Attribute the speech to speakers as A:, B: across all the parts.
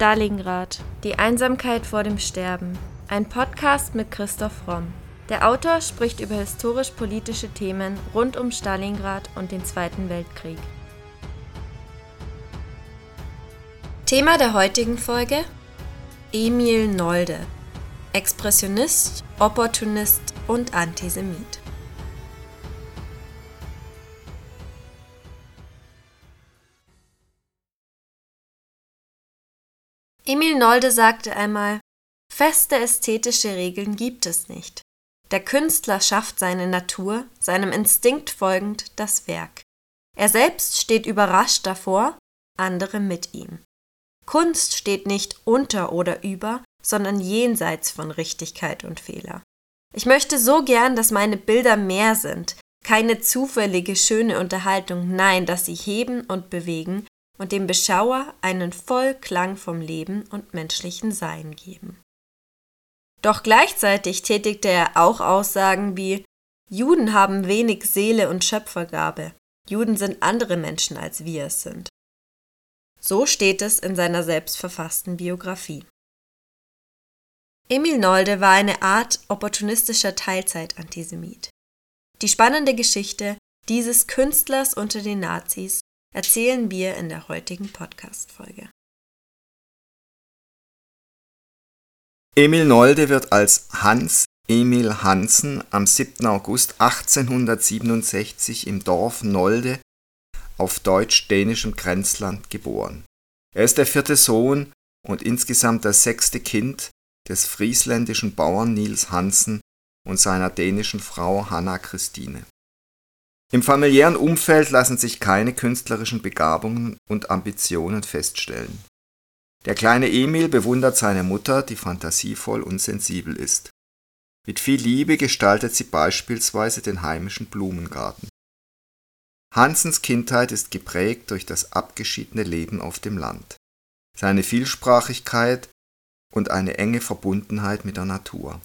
A: Stalingrad. Die Einsamkeit vor dem Sterben. Ein Podcast mit Christoph Romm. Der Autor spricht über historisch-politische Themen rund um Stalingrad und den Zweiten Weltkrieg. Thema der heutigen Folge: Emil Nolde. Expressionist, Opportunist und Antisemit. Emil Nolde sagte einmal, feste ästhetische Regeln gibt es nicht. Der Künstler schafft seine Natur, seinem Instinkt folgend das Werk. Er selbst steht überrascht davor, andere mit ihm. Kunst steht nicht unter oder über, sondern jenseits von Richtigkeit und Fehler. Ich möchte so gern, dass meine Bilder mehr sind, keine zufällige schöne Unterhaltung, nein, dass sie heben und bewegen, und dem Beschauer einen Vollklang vom Leben und menschlichen Sein geben. Doch gleichzeitig tätigte er auch Aussagen wie Juden haben wenig Seele und Schöpfergabe, Juden sind andere Menschen als wir es sind. So steht es in seiner selbstverfassten Biografie. Emil Nolde war eine Art opportunistischer Teilzeitantisemit. Die spannende Geschichte dieses Künstlers unter den Nazis erzählen wir in der heutigen Podcast-Folge.
B: Emil Nolde wird als Hans Emil Hansen am 7. August 1867 im Dorf Nolde auf deutsch-dänischem Grenzland geboren. Er ist der vierte Sohn und insgesamt das sechste Kind des friesländischen Bauern Niels Hansen und seiner dänischen Frau Hanna Christine. Im familiären Umfeld lassen sich keine künstlerischen Begabungen und Ambitionen feststellen. Der kleine Emil bewundert seine Mutter, die fantasievoll und sensibel ist. Mit viel Liebe gestaltet sie beispielsweise den heimischen Blumengarten. Hansens Kindheit ist geprägt durch das abgeschiedene Leben auf dem Land, seine Vielsprachigkeit und eine enge Verbundenheit mit der Natur.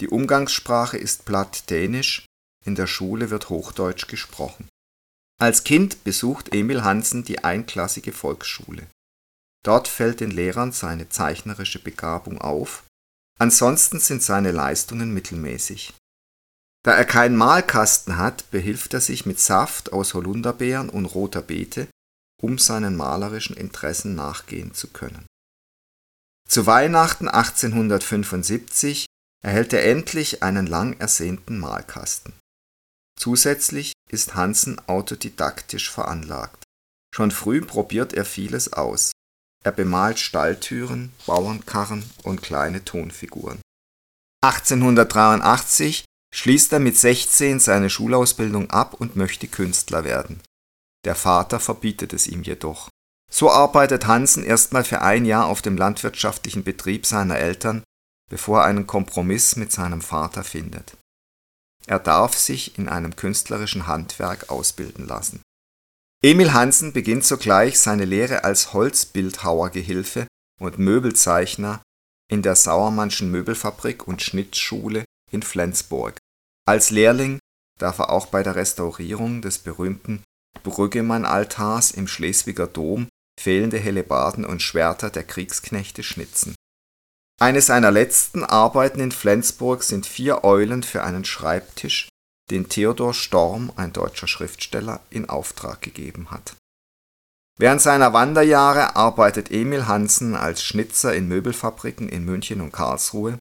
B: Die Umgangssprache ist platt-dänisch in der Schule wird Hochdeutsch gesprochen. Als Kind besucht Emil Hansen die einklassige Volksschule. Dort fällt den Lehrern seine zeichnerische Begabung auf, ansonsten sind seine Leistungen mittelmäßig. Da er keinen Malkasten hat, behilft er sich mit Saft aus Holunderbeeren und roter Beete, um seinen malerischen Interessen nachgehen zu können. Zu Weihnachten 1875 erhält er endlich einen lang ersehnten Malkasten. Zusätzlich ist Hansen autodidaktisch veranlagt. Schon früh probiert er vieles aus. Er bemalt Stalltüren, Bauernkarren und kleine Tonfiguren. 1883 schließt er mit 16 seine Schulausbildung ab und möchte Künstler werden. Der Vater verbietet es ihm jedoch. So arbeitet Hansen erstmal für ein Jahr auf dem landwirtschaftlichen Betrieb seiner Eltern, bevor er einen Kompromiss mit seinem Vater findet. Er darf sich in einem künstlerischen Handwerk ausbilden lassen. Emil Hansen beginnt sogleich seine Lehre als Holzbildhauergehilfe und Möbelzeichner in der Sauermannschen Möbelfabrik und Schnittschule in Flensburg. Als Lehrling darf er auch bei der Restaurierung des berühmten Brüggemann-Altars im Schleswiger Dom fehlende Hellebarden und Schwerter der Kriegsknechte schnitzen eine seiner letzten Arbeiten in Flensburg sind vier Eulen für einen Schreibtisch, den Theodor Storm, ein deutscher Schriftsteller, in Auftrag gegeben hat. Während seiner Wanderjahre arbeitet Emil Hansen als Schnitzer in Möbelfabriken in München und Karlsruhe,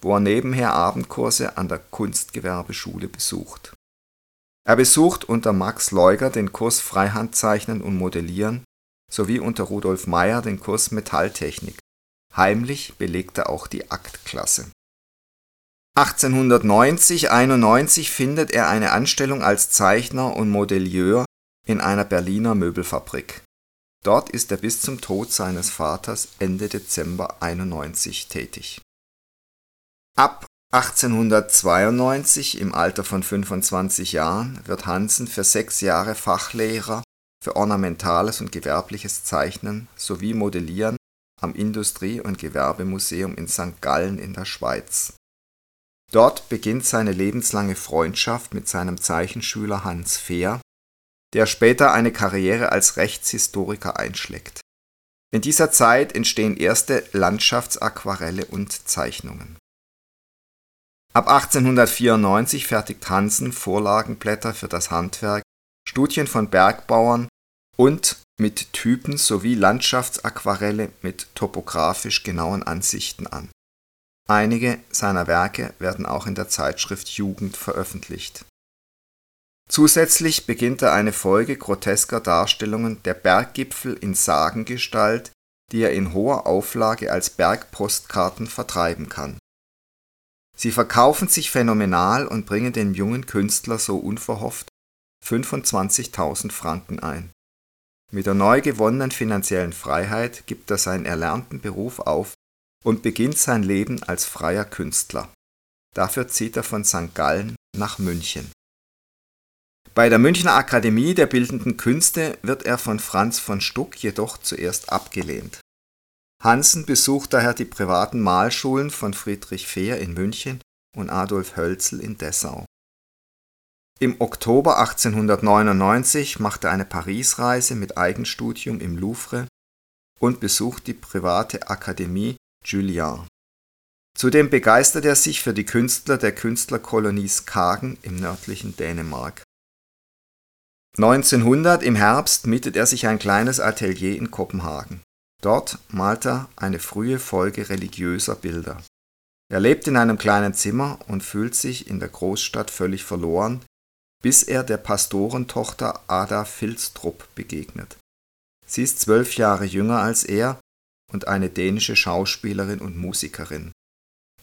B: wo er nebenher Abendkurse an der Kunstgewerbeschule besucht. Er besucht unter Max Leuger den Kurs Freihandzeichnen und Modellieren sowie unter Rudolf Meyer den Kurs Metalltechnik Heimlich belegte auch die Aktklasse. 1890 91 findet er eine Anstellung als Zeichner und Modelleur in einer Berliner Möbelfabrik. Dort ist er bis zum Tod seines Vaters Ende Dezember 91 tätig. Ab 1892, im Alter von 25 Jahren, wird Hansen für sechs Jahre Fachlehrer für ornamentales und gewerbliches Zeichnen sowie Modellieren am Industrie und Gewerbemuseum in St. Gallen in der Schweiz. Dort beginnt seine lebenslange Freundschaft mit seinem Zeichenschüler Hans Fehr, der später eine Karriere als Rechtshistoriker einschlägt. In dieser Zeit entstehen erste Landschaftsaquarelle und Zeichnungen. Ab 1894 fertigt Hansen Vorlagenblätter für das Handwerk, Studien von Bergbauern und mit Typen sowie Landschaftsaquarelle mit topografisch genauen Ansichten an. Einige seiner Werke werden auch in der Zeitschrift Jugend veröffentlicht. Zusätzlich beginnt er eine Folge grotesker Darstellungen der Berggipfel in Sagengestalt, die er in hoher Auflage als Bergpostkarten vertreiben kann. Sie verkaufen sich phänomenal und bringen dem jungen Künstler so unverhofft 25.000 Franken ein mit der neu gewonnenen finanziellen Freiheit gibt er seinen erlernten Beruf auf und beginnt sein Leben als freier Künstler. Dafür zieht er von St. Gallen nach München. Bei der Münchner Akademie der Bildenden Künste wird er von Franz von Stuck jedoch zuerst abgelehnt. Hansen besucht daher die privaten Malschulen von Friedrich Fehr in München und Adolf Hölzel in Dessau. Im Oktober 1899 macht er eine Parisreise mit Eigenstudium im Louvre und besucht die private Akademie Julian. Zudem begeistert er sich für die Künstler der Künstlerkolonie Skagen im nördlichen Dänemark. 1900 im Herbst mietet er sich ein kleines Atelier in Kopenhagen. Dort malt er eine frühe Folge religiöser Bilder. Er lebt in einem kleinen Zimmer und fühlt sich in der Großstadt völlig verloren, bis er der Pastorentochter Ada Filstrup begegnet. Sie ist zwölf Jahre jünger als er und eine dänische Schauspielerin und Musikerin.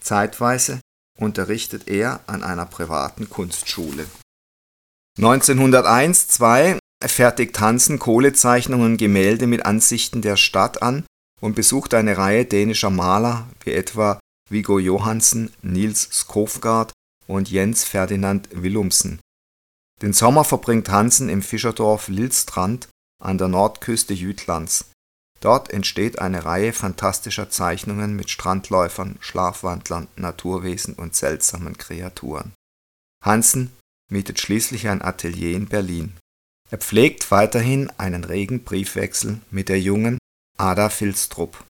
B: Zeitweise unterrichtet er an einer privaten Kunstschule. 1901-2 fertigt Hansen Kohlezeichnungen und Gemälde mit Ansichten der Stadt an und besucht eine Reihe dänischer Maler wie etwa Viggo Johansen, Niels Skofgard und Jens Ferdinand Willumsen, den Sommer verbringt Hansen im Fischerdorf Lillstrand an der Nordküste Jütlands. Dort entsteht eine Reihe phantastischer Zeichnungen mit Strandläufern, Schlafwandlern, Naturwesen und seltsamen Kreaturen. Hansen mietet schließlich ein Atelier in Berlin. Er pflegt weiterhin einen regen Briefwechsel mit der jungen Ada Filstrup.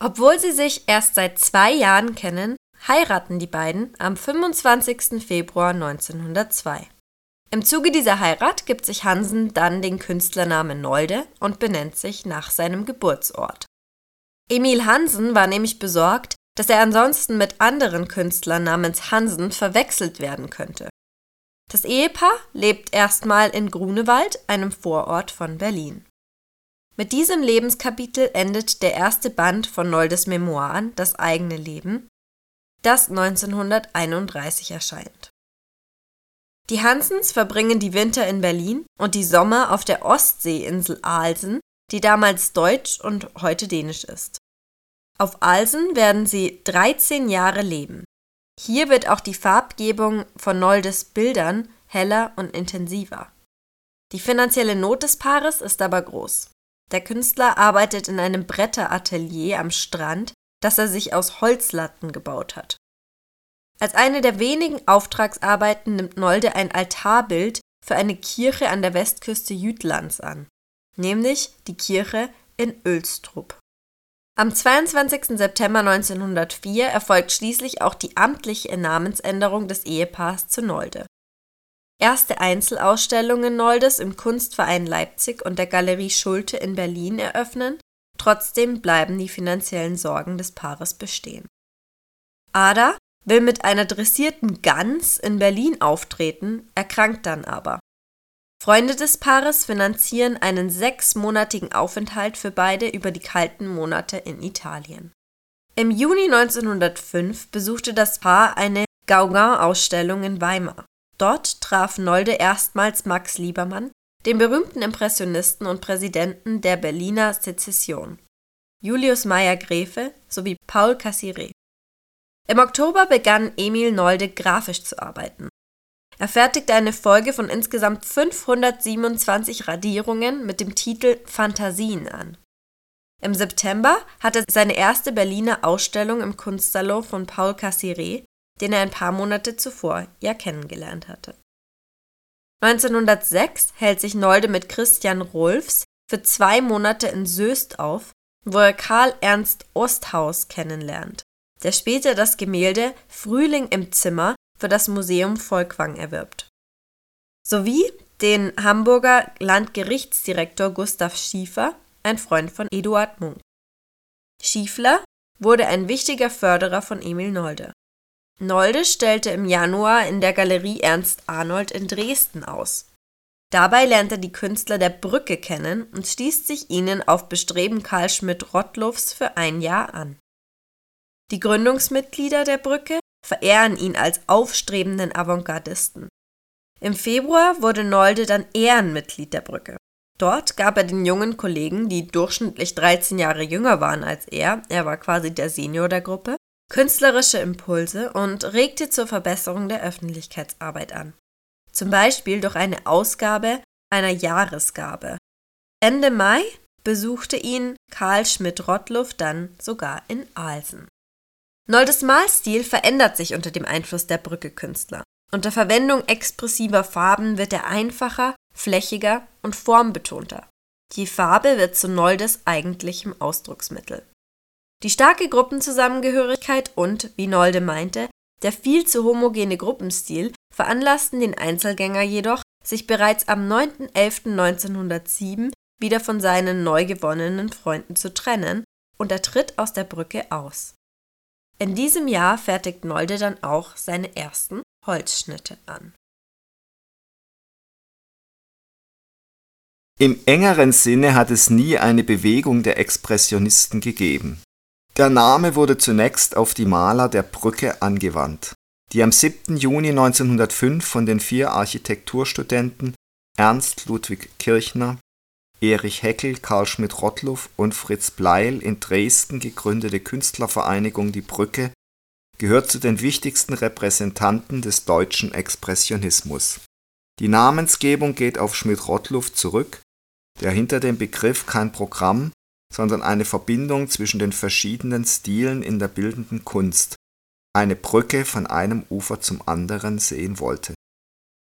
A: Obwohl sie sich erst seit zwei Jahren kennen, heiraten die beiden am 25. Februar 1902. Im Zuge dieser Heirat gibt sich Hansen dann den Künstlernamen Nolde und benennt sich nach seinem Geburtsort. Emil Hansen war nämlich besorgt, dass er ansonsten mit anderen Künstlern namens Hansen verwechselt werden könnte. Das Ehepaar lebt erstmal in Grunewald, einem Vorort von Berlin. Mit diesem Lebenskapitel endet der erste Band von Noldes Memoiren Das eigene Leben, das 1931 erscheint. Die Hansens verbringen die Winter in Berlin und die Sommer auf der Ostseeinsel Alsen, die damals deutsch und heute dänisch ist. Auf Alsen werden sie 13 Jahre leben. Hier wird auch die Farbgebung von Noldes Bildern heller und intensiver. Die finanzielle Not des Paares ist aber groß. Der Künstler arbeitet in einem Bretteratelier am Strand das er sich aus Holzlatten gebaut hat. Als eine der wenigen Auftragsarbeiten nimmt Nolde ein Altarbild für eine Kirche an der Westküste Jütlands an, nämlich die Kirche in Ölstrup. Am 22. September 1904 erfolgt schließlich auch die amtliche Namensänderung des Ehepaars zu Nolde. Erste Einzelausstellungen Noldes im Kunstverein Leipzig und der Galerie Schulte in Berlin eröffnen Trotzdem bleiben die finanziellen Sorgen des Paares bestehen. Ada will mit einer dressierten Gans in Berlin auftreten, erkrankt dann aber. Freunde des Paares finanzieren einen sechsmonatigen Aufenthalt für beide über die kalten Monate in Italien. Im Juni 1905 besuchte das Paar eine Gauguin-Ausstellung in Weimar. Dort traf Nolde erstmals Max Liebermann, den berühmten Impressionisten und Präsidenten der Berliner Sezession, Julius Meyer-Graefe sowie Paul Cassirer. Im Oktober begann Emil Nolde grafisch zu arbeiten. Er fertigte eine Folge von insgesamt 527 Radierungen mit dem Titel Phantasien an. Im September hatte seine erste Berliner Ausstellung im Kunstsalon von Paul Cassirer, den er ein paar Monate zuvor ja kennengelernt hatte 1906 hält sich Nolde mit Christian Rolfs für zwei Monate in Soest auf, wo er Karl Ernst Osthaus kennenlernt, der später das Gemälde Frühling im Zimmer für das Museum Volkwang erwirbt. Sowie den Hamburger Landgerichtsdirektor Gustav Schiefer, ein Freund von Eduard Munk. Schiefler wurde ein wichtiger Förderer von Emil Nolde. Nolde stellte im Januar in der Galerie Ernst Arnold in Dresden aus. Dabei lernt er die Künstler der Brücke kennen und schließt sich ihnen auf Bestreben Karl Schmidt-Rottluffs für ein Jahr an. Die Gründungsmitglieder der Brücke verehren ihn als aufstrebenden Avantgardisten. Im Februar wurde Nolde dann Ehrenmitglied der Brücke. Dort gab er den jungen Kollegen, die durchschnittlich 13 Jahre jünger waren als er, er war quasi der Senior der Gruppe, künstlerische Impulse und regte zur Verbesserung der Öffentlichkeitsarbeit an. Zum Beispiel durch eine Ausgabe einer Jahresgabe. Ende Mai besuchte ihn Karl Schmidt-Rottluff dann sogar in Alsen. Noldes Malstil verändert sich unter dem Einfluss der Brücke-Künstler. Unter Verwendung expressiver Farben wird er einfacher, flächiger und formbetonter. Die Farbe wird zu Noldes eigentlichem Ausdrucksmittel. Die starke Gruppenzusammengehörigkeit und, wie Nolde meinte, der viel zu homogene Gruppenstil veranlassten den Einzelgänger jedoch, sich bereits am 9.11.1907 wieder von seinen neu gewonnenen Freunden zu trennen und er tritt aus der Brücke aus. In diesem Jahr fertigt Nolde dann auch seine ersten Holzschnitte an.
B: Im engeren Sinne hat es nie eine Bewegung der Expressionisten gegeben. Der Name wurde zunächst auf die Maler der Brücke angewandt, die am 7. Juni 1905 von den vier Architekturstudenten Ernst Ludwig Kirchner, Erich Heckel, Karl Schmidt-Rottluff und Fritz Bleil in Dresden gegründete Künstlervereinigung Die Brücke gehört zu den wichtigsten Repräsentanten des deutschen Expressionismus. Die Namensgebung geht auf Schmidt-Rottluff zurück, der hinter dem Begriff kein Programm, sondern eine Verbindung zwischen den verschiedenen Stilen in der bildenden Kunst, eine Brücke von einem Ufer zum anderen sehen wollte.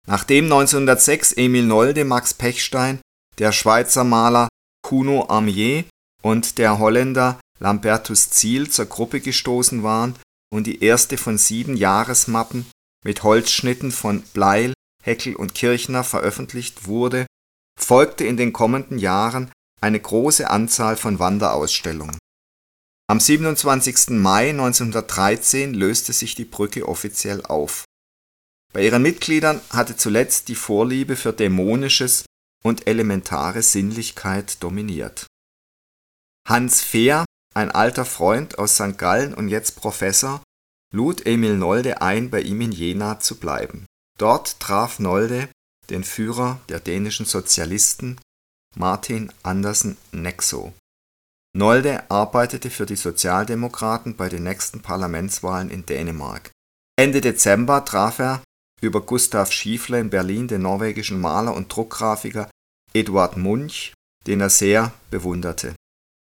B: Nachdem 1906 Emil Nolde, Max Pechstein, der Schweizer Maler Kuno Amier und der Holländer Lambertus Ziel zur Gruppe gestoßen waren und die erste von sieben Jahresmappen mit Holzschnitten von Bleil, Heckel und Kirchner veröffentlicht wurde, folgte in den kommenden Jahren eine große Anzahl von Wanderausstellungen. Am 27. Mai 1913 löste sich die Brücke offiziell auf. Bei ihren Mitgliedern hatte zuletzt die Vorliebe für Dämonisches und elementare Sinnlichkeit dominiert. Hans Fehr, ein alter Freund aus St. Gallen und jetzt Professor, lud Emil Nolde ein, bei ihm in Jena zu bleiben. Dort traf Nolde den Führer der dänischen Sozialisten Martin Andersen Nexo. Nolde arbeitete für die Sozialdemokraten bei den nächsten Parlamentswahlen in Dänemark. Ende Dezember traf er über Gustav Schiefler in Berlin den norwegischen Maler und Druckgrafiker Eduard Munch, den er sehr bewunderte.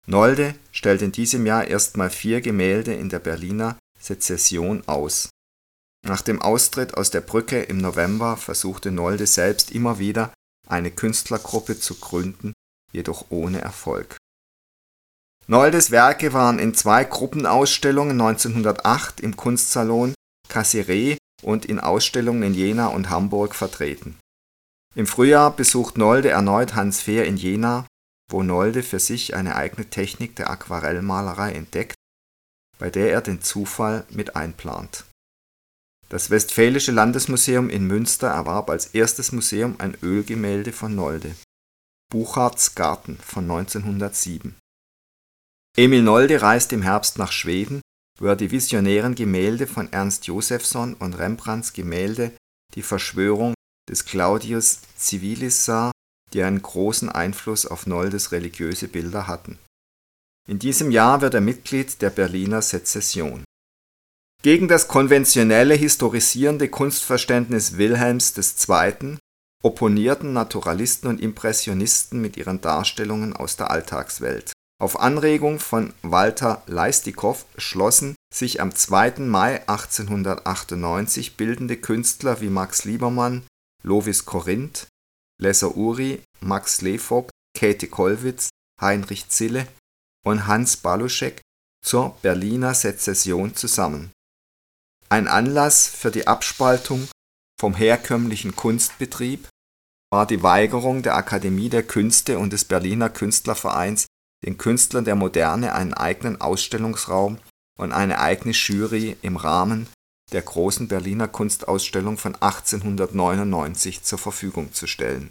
B: Nolde stellte in diesem Jahr erstmal vier Gemälde in der Berliner Sezession aus. Nach dem Austritt aus der Brücke im November versuchte Nolde selbst immer wieder eine Künstlergruppe zu gründen, jedoch ohne Erfolg. Noldes Werke waren in zwei Gruppenausstellungen 1908 im Kunstsalon Cassirer und in Ausstellungen in Jena und Hamburg vertreten. Im Frühjahr besucht Nolde erneut Hans Fehr in Jena, wo Nolde für sich eine eigene Technik der Aquarellmalerei entdeckt, bei der er den Zufall mit einplant das Westfälische Landesmuseum in Münster erwarb als erstes Museum ein Ölgemälde von Nolde Buchards Garten von 1907. Emil Nolde reist im Herbst nach Schweden, wo er die visionären Gemälde von Ernst Josephson und Rembrandts Gemälde Die Verschwörung des Claudius Civilis sah, die einen großen Einfluss auf Noldes religiöse Bilder hatten. In diesem Jahr wird er Mitglied der Berliner Sezession gegen das konventionelle historisierende Kunstverständnis Wilhelms II. opponierten Naturalisten und Impressionisten mit ihren Darstellungen aus der Alltagswelt. Auf Anregung von Walter Leistikow schlossen sich am 2. Mai 1898 bildende Künstler wie Max Liebermann, Lovis Corinth, Lesser Uri, Max Levogt, Käthe Kollwitz, Heinrich Zille und Hans Baluschek zur Berliner Sezession zusammen. Ein Anlass für die Abspaltung vom herkömmlichen Kunstbetrieb war die Weigerung der Akademie der Künste und des Berliner Künstlervereins, den Künstlern der Moderne einen eigenen Ausstellungsraum und eine eigene Jury im Rahmen der großen Berliner Kunstausstellung von 1899 zur Verfügung zu stellen.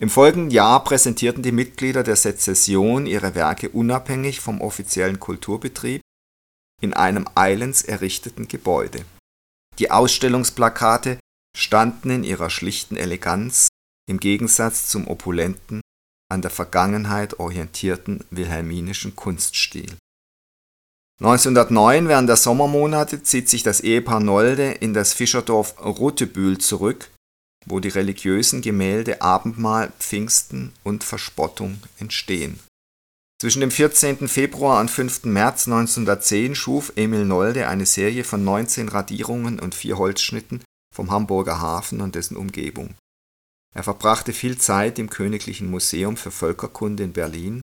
B: Im folgenden Jahr präsentierten die Mitglieder der Sezession ihre Werke unabhängig vom offiziellen Kulturbetrieb in einem eigens errichteten Gebäude. Die Ausstellungsplakate standen in ihrer schlichten Eleganz im Gegensatz zum opulenten, an der Vergangenheit orientierten wilhelminischen Kunststil. 1909 während der Sommermonate zieht sich das Ehepaar Nolde in das Fischerdorf Rotebühl zurück, wo die religiösen Gemälde Abendmahl, Pfingsten und Verspottung entstehen. Zwischen dem 14. Februar und 5. März 1910 schuf Emil Nolde eine Serie von 19 Radierungen und vier Holzschnitten vom Hamburger Hafen und dessen Umgebung. Er verbrachte viel Zeit im Königlichen Museum für Völkerkunde in Berlin,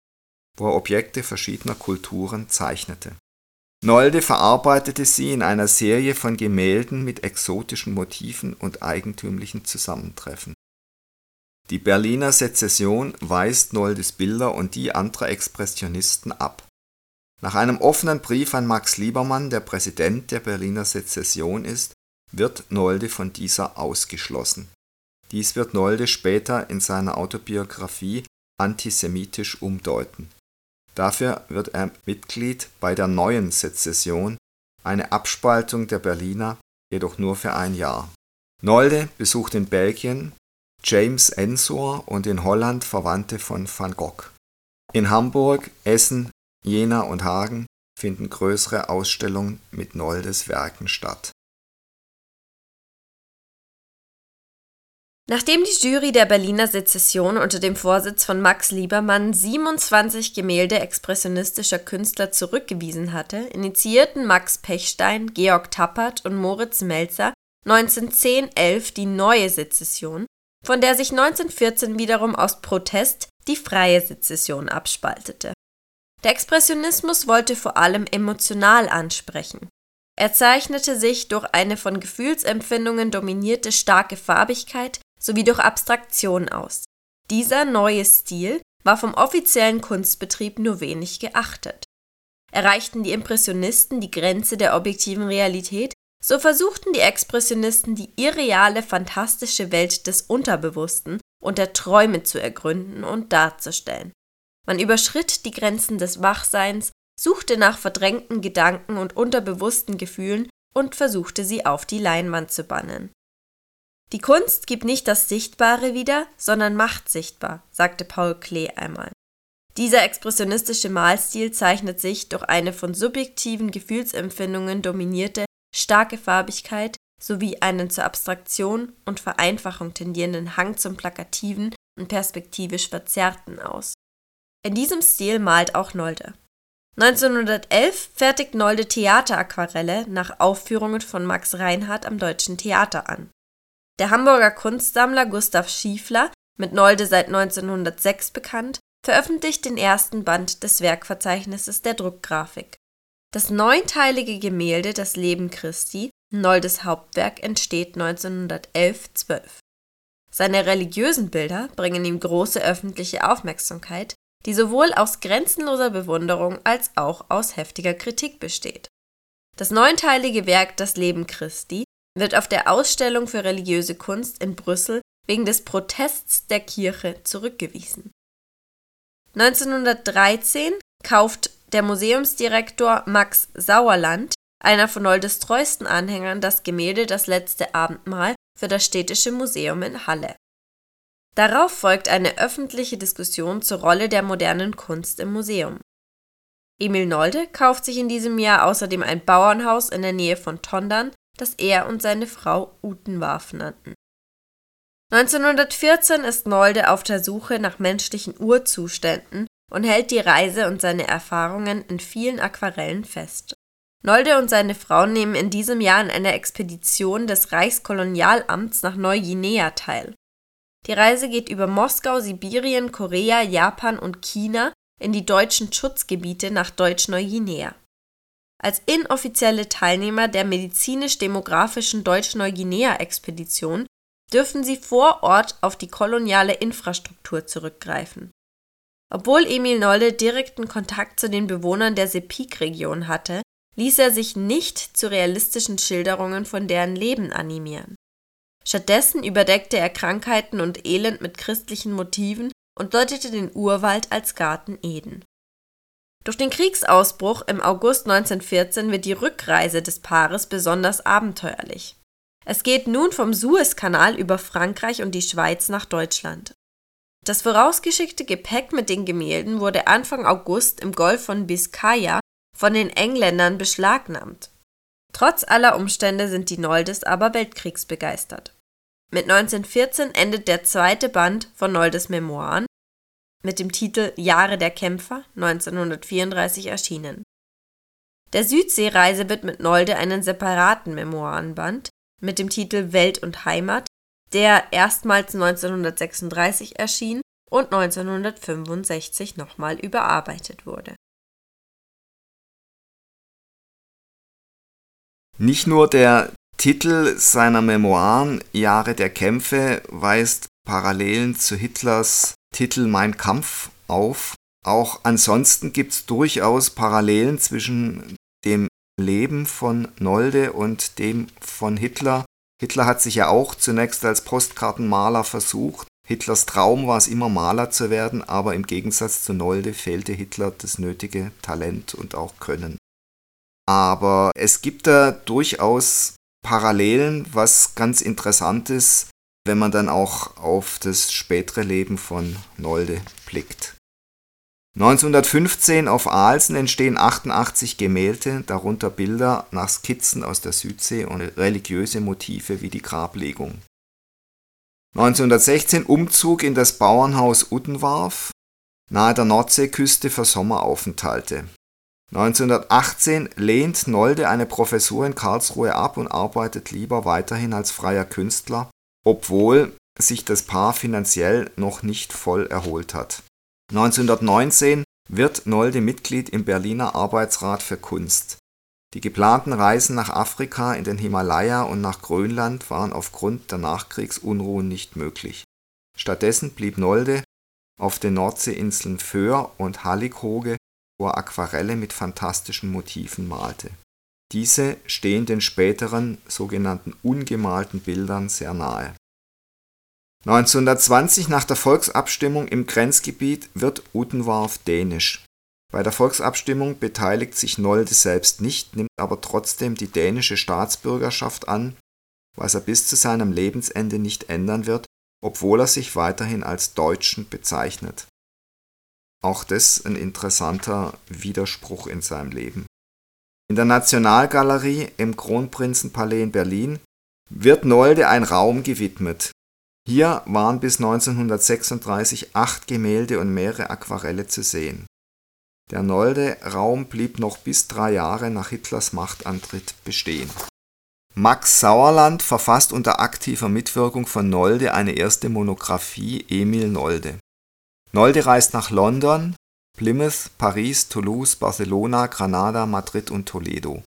B: wo er Objekte verschiedener Kulturen zeichnete. Nolde verarbeitete sie in einer Serie von Gemälden mit exotischen Motiven und eigentümlichen Zusammentreffen. Die Berliner Sezession weist Noldes Bilder und die anderer Expressionisten ab. Nach einem offenen Brief an Max Liebermann, der Präsident der Berliner Sezession ist, wird Nolde von dieser ausgeschlossen. Dies wird Nolde später in seiner Autobiografie antisemitisch umdeuten. Dafür wird er Mitglied bei der Neuen Sezession, eine Abspaltung der Berliner, jedoch nur für ein Jahr. Nolde besucht in Belgien James Ensor und in Holland Verwandte von van Gogh. In Hamburg, Essen, Jena und Hagen finden größere Ausstellungen mit Noldes Werken statt
A: Nachdem die Jury der Berliner Sezession unter dem Vorsitz von Max Liebermann 27 Gemälde expressionistischer Künstler zurückgewiesen hatte, initiierten Max Pechstein, Georg Tappert und Moritz Melzer 1910/11 die Neue Sezession, von der sich 1914 wiederum aus Protest die Freie Sezession abspaltete. Der Expressionismus wollte vor allem emotional ansprechen. Er zeichnete sich durch eine von Gefühlsempfindungen dominierte starke Farbigkeit sowie durch Abstraktion aus. Dieser neue Stil war vom offiziellen Kunstbetrieb nur wenig geachtet. Erreichten die Impressionisten die Grenze der objektiven Realität, so versuchten die Expressionisten die irreale, fantastische Welt des Unterbewussten und der Träume zu ergründen und darzustellen. Man überschritt die Grenzen des Wachseins, suchte nach verdrängten Gedanken und unterbewussten Gefühlen und versuchte sie auf die Leinwand zu bannen. Die Kunst gibt nicht das Sichtbare wieder, sondern macht sichtbar, sagte Paul Klee einmal. Dieser expressionistische Malstil zeichnet sich durch eine von subjektiven Gefühlsempfindungen dominierte, starke Farbigkeit sowie einen zur Abstraktion und Vereinfachung tendierenden Hang zum Plakativen und perspektivisch Verzerrten aus. In diesem Stil malt auch Nolde. 1911 fertigt Nolde Theateraquarelle nach Aufführungen von Max Reinhardt am Deutschen Theater an der Hamburger Kunstsammler Gustav Schiefler, mit Nolde seit 1906 bekannt, veröffentlicht den ersten Band des Werkverzeichnisses der Druckgrafik. Das neunteilige Gemälde Das Leben Christi, Noldes Hauptwerk, entsteht 1911/12. Seine religiösen Bilder bringen ihm große öffentliche Aufmerksamkeit, die sowohl aus grenzenloser Bewunderung als auch aus heftiger Kritik besteht. Das neunteilige Werk Das Leben Christi wird auf der Ausstellung für religiöse Kunst in Brüssel wegen des Protests der Kirche zurückgewiesen. 1913 kauft der Museumsdirektor Max Sauerland, einer von Noldes treuesten Anhängern, das Gemälde Das letzte Abendmahl für das Städtische Museum in Halle. Darauf folgt eine öffentliche Diskussion zur Rolle der modernen Kunst im Museum. Emil Nolde kauft sich in diesem Jahr außerdem ein Bauernhaus in der Nähe von Tondern das er und seine Frau Utenwarf nannten. 1914 ist Nolde auf der Suche nach menschlichen Urzuständen und hält die Reise und seine Erfahrungen in vielen Aquarellen fest. Nolde und seine Frau nehmen in diesem Jahr an einer Expedition des Reichskolonialamts nach Neuguinea teil. Die Reise geht über Moskau, Sibirien, Korea, Japan und China in die deutschen Schutzgebiete nach Deutsch-Neuguinea. Als inoffizielle Teilnehmer der medizinisch-demografischen Deutsch-Neuguinea-Expedition dürfen sie vor Ort auf die koloniale Infrastruktur zurückgreifen. Obwohl Emil Nolde direkten Kontakt zu den Bewohnern der Sepik-Region hatte, ließ er sich nicht zu realistischen Schilderungen von deren Leben animieren. Stattdessen überdeckte er Krankheiten und Elend mit christlichen Motiven und deutete den Urwald als Garten Eden. Durch den Kriegsausbruch im August 1914 wird die Rückreise des Paares besonders abenteuerlich. Es geht nun vom Suezkanal über Frankreich und die Schweiz nach Deutschland. Das vorausgeschickte Gepäck mit den Gemälden wurde Anfang August im Golf von Biskaya von den Engländern beschlagnahmt. Trotz aller Umstände sind die Noldes aber weltkriegsbegeistert. Mit 1914 endet der zweite Band von Noldes Memoiren mit dem Titel Jahre der Kämpfer 1934 erschienen. Der Südseereise widmet Nolde einen separaten Memoirenband mit dem Titel Welt und Heimat, der erstmals 1936 erschien und 1965 nochmal überarbeitet wurde.
B: Nicht nur der Titel seiner Memoiren Jahre der Kämpfe weist Parallelen zu Hitlers Titel Mein Kampf auf. Auch ansonsten gibt es durchaus Parallelen zwischen dem Leben von Nolde und dem von Hitler. Hitler hat sich ja auch zunächst als Postkartenmaler versucht. Hitlers Traum war es immer Maler zu werden, aber im Gegensatz zu Nolde fehlte Hitler das nötige Talent und auch Können. Aber es gibt da durchaus Parallelen, was ganz interessant ist, wenn man dann auch auf das spätere Leben von Nolde blickt. 1915 auf Aalsen entstehen 88 Gemälde, darunter Bilder nach Skizzen aus der Südsee und religiöse Motive wie die Grablegung. 1916 Umzug in das Bauernhaus Uttenwarf nahe der Nordseeküste für Sommeraufenthalte. 1918 lehnt Nolde eine Professur in Karlsruhe ab und arbeitet lieber weiterhin als freier Künstler, obwohl sich das Paar finanziell noch nicht voll erholt hat. 1919 wird Nolde Mitglied im Berliner Arbeitsrat für Kunst. Die geplanten Reisen nach Afrika, in den Himalaya und nach Grönland waren aufgrund der Nachkriegsunruhen nicht möglich. Stattdessen blieb Nolde auf den Nordseeinseln Föhr und Hallighoge wo er Aquarelle mit fantastischen Motiven malte. Diese stehen den späteren sogenannten ungemalten Bildern sehr nahe. 1920 nach der Volksabstimmung im Grenzgebiet wird Utenwarf dänisch. Bei der Volksabstimmung beteiligt sich Nolde selbst nicht, nimmt aber trotzdem die dänische Staatsbürgerschaft an, was er bis zu seinem Lebensende nicht ändern wird, obwohl er sich weiterhin als Deutschen bezeichnet auch das ein interessanter Widerspruch in seinem Leben. In der Nationalgalerie im Kronprinzenpalais in Berlin wird Nolde ein Raum gewidmet. Hier waren bis 1936 acht Gemälde und mehrere Aquarelle zu sehen. Der Nolde-Raum blieb noch bis drei Jahre nach Hitlers Machtantritt bestehen. Max Sauerland verfasst unter aktiver Mitwirkung von Nolde eine erste Monographie Emil Nolde Nolde reist nach London, Plymouth, Paris, Toulouse, Barcelona, Granada, Madrid und Toledo.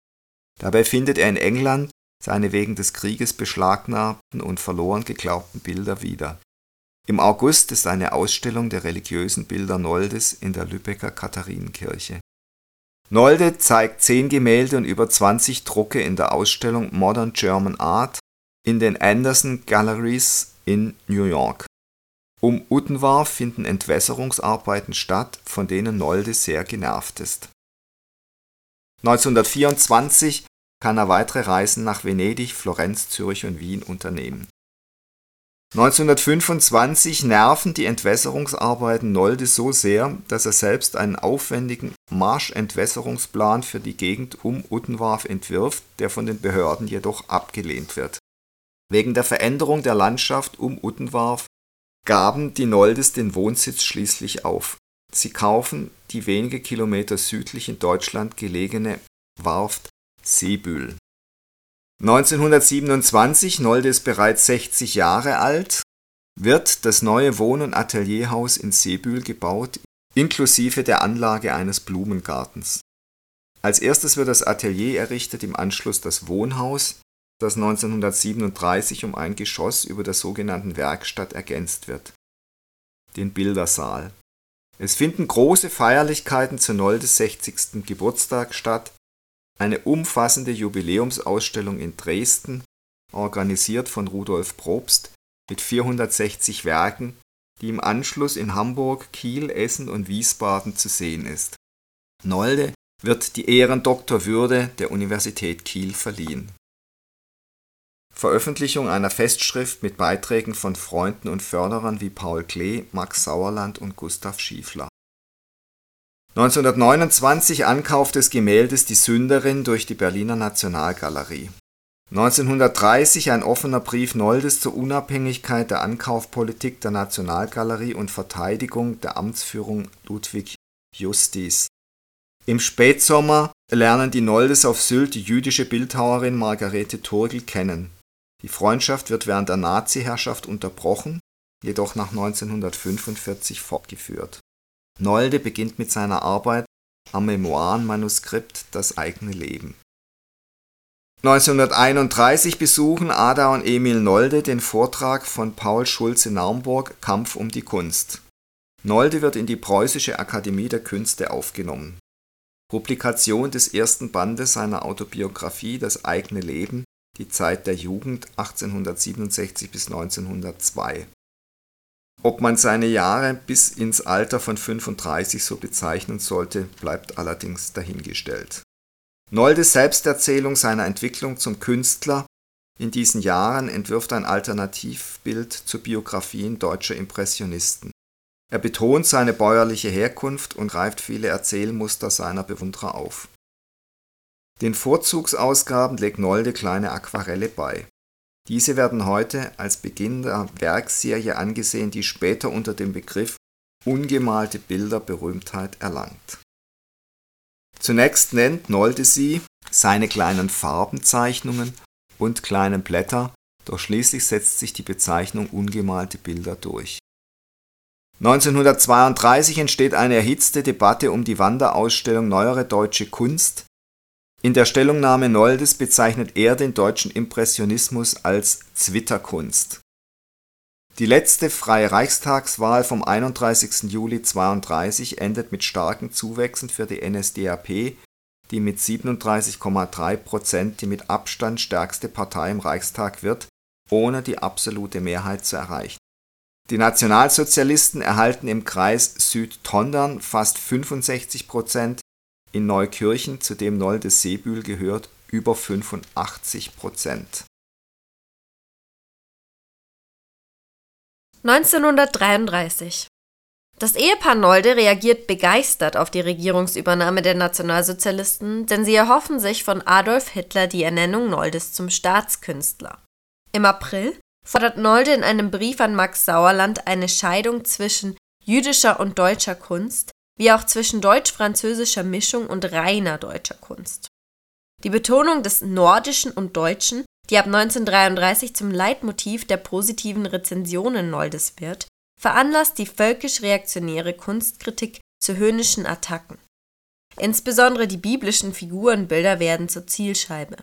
B: Dabei findet er in England seine wegen des Krieges beschlagnahmten und verloren geglaubten Bilder wieder. Im August ist eine Ausstellung der religiösen Bilder Noldes in der Lübecker Katharinenkirche. Nolde zeigt zehn Gemälde und über 20 Drucke in der Ausstellung Modern German Art in den Anderson Galleries in New York um Uttenwarf finden Entwässerungsarbeiten statt, von denen Nolde sehr genervt ist. 1924 kann er weitere Reisen nach Venedig, Florenz, Zürich und Wien unternehmen. 1925 nerven die Entwässerungsarbeiten Nolde so sehr, dass er selbst einen aufwendigen Marschentwässerungsplan für die Gegend um Uttenwarf entwirft, der von den Behörden jedoch abgelehnt wird. Wegen der Veränderung der Landschaft um Uttenwarf gaben die Noldes den Wohnsitz schließlich auf. Sie kaufen die wenige Kilometer südlich in Deutschland gelegene Warft Seebühl. 1927, Nolde ist bereits 60 Jahre alt, wird das neue Wohn- und Atelierhaus in Seebühl gebaut, inklusive der Anlage eines Blumengartens. Als erstes wird das Atelier errichtet, im Anschluss das Wohnhaus, das 1937 um ein Geschoss über der sogenannten Werkstatt ergänzt wird, den Bildersaal. Es finden große Feierlichkeiten zu Noldes 60. Geburtstag statt, eine umfassende Jubiläumsausstellung in Dresden, organisiert von Rudolf Probst, mit 460 Werken, die im Anschluss in Hamburg, Kiel, Essen und Wiesbaden zu sehen ist. Nolde wird die Ehrendoktorwürde der Universität Kiel verliehen. Veröffentlichung einer Festschrift mit Beiträgen von Freunden und Förderern wie Paul Klee, Max Sauerland und Gustav Schiefler. 1929 Ankauf des Gemäldes Die Sünderin durch die Berliner Nationalgalerie 1930 ein offener Brief Noldes zur Unabhängigkeit der Ankaufpolitik der Nationalgalerie und Verteidigung der Amtsführung Ludwig Justis. Im Spätsommer lernen die Noldes auf Sylt die jüdische Bildhauerin Margarete Turgel kennen. Die Freundschaft wird während der Nazi-Herrschaft unterbrochen, jedoch nach 1945 fortgeführt. Nolde beginnt mit seiner Arbeit am Memoirenmanuskript Das eigene Leben 1931 besuchen Ada und Emil Nolde den Vortrag von Paul Schulze-Naumburg Kampf um die Kunst. Nolde wird in die Preußische Akademie der Künste aufgenommen. Publikation des ersten Bandes seiner Autobiographie Das eigene Leben, die Zeit der Jugend 1867 bis 1902. Ob man seine Jahre bis ins Alter von 35 so bezeichnen sollte, bleibt allerdings dahingestellt Noldes Selbsterzählung seiner Entwicklung zum Künstler in diesen Jahren entwirft ein Alternativbild zu Biografien deutscher Impressionisten. Er betont seine bäuerliche Herkunft und greift viele Erzählmuster seiner Bewunderer auf. Den Vorzugsausgaben legt Nolde kleine Aquarelle bei. Diese werden heute als Beginn der Werkserie angesehen, die später unter dem Begriff ungemalte Bilder Berühmtheit erlangt Zunächst nennt Nolde sie seine kleinen Farbenzeichnungen und kleinen Blätter, doch schließlich setzt sich die Bezeichnung ungemalte Bilder durch. 1932 entsteht eine erhitzte Debatte um die Wanderausstellung Neuere deutsche Kunst. In der Stellungnahme Noldes bezeichnet er den deutschen Impressionismus als Zwitterkunst die letzte freie Reichstagswahl vom 31. Juli 1932 endet mit starken Zuwächsen für die NSDAP, die mit 37,3 Prozent die mit Abstand stärkste Partei im Reichstag wird, ohne die absolute Mehrheit zu erreichen. Die Nationalsozialisten erhalten im Kreis Südtondern fast 65 Prozent, in Neukirchen, zu dem Nolde-Seebühl gehört, über 85 Prozent
A: 1933 Das Ehepaar Nolde reagiert begeistert auf die Regierungsübernahme der Nationalsozialisten, denn sie erhoffen sich von Adolf Hitler die Ernennung Noldes zum Staatskünstler. Im April fordert Nolde in einem Brief an Max Sauerland eine Scheidung zwischen jüdischer und deutscher Kunst, wie auch zwischen deutsch-französischer Mischung und reiner deutscher Kunst. Die Betonung des Nordischen und Deutschen die ab 1933 zum Leitmotiv der positiven Rezensionen Noldes wird, veranlasst die völkisch-reaktionäre Kunstkritik zu höhnischen Attacken. Insbesondere die biblischen Figurenbilder werden zur Zielscheibe.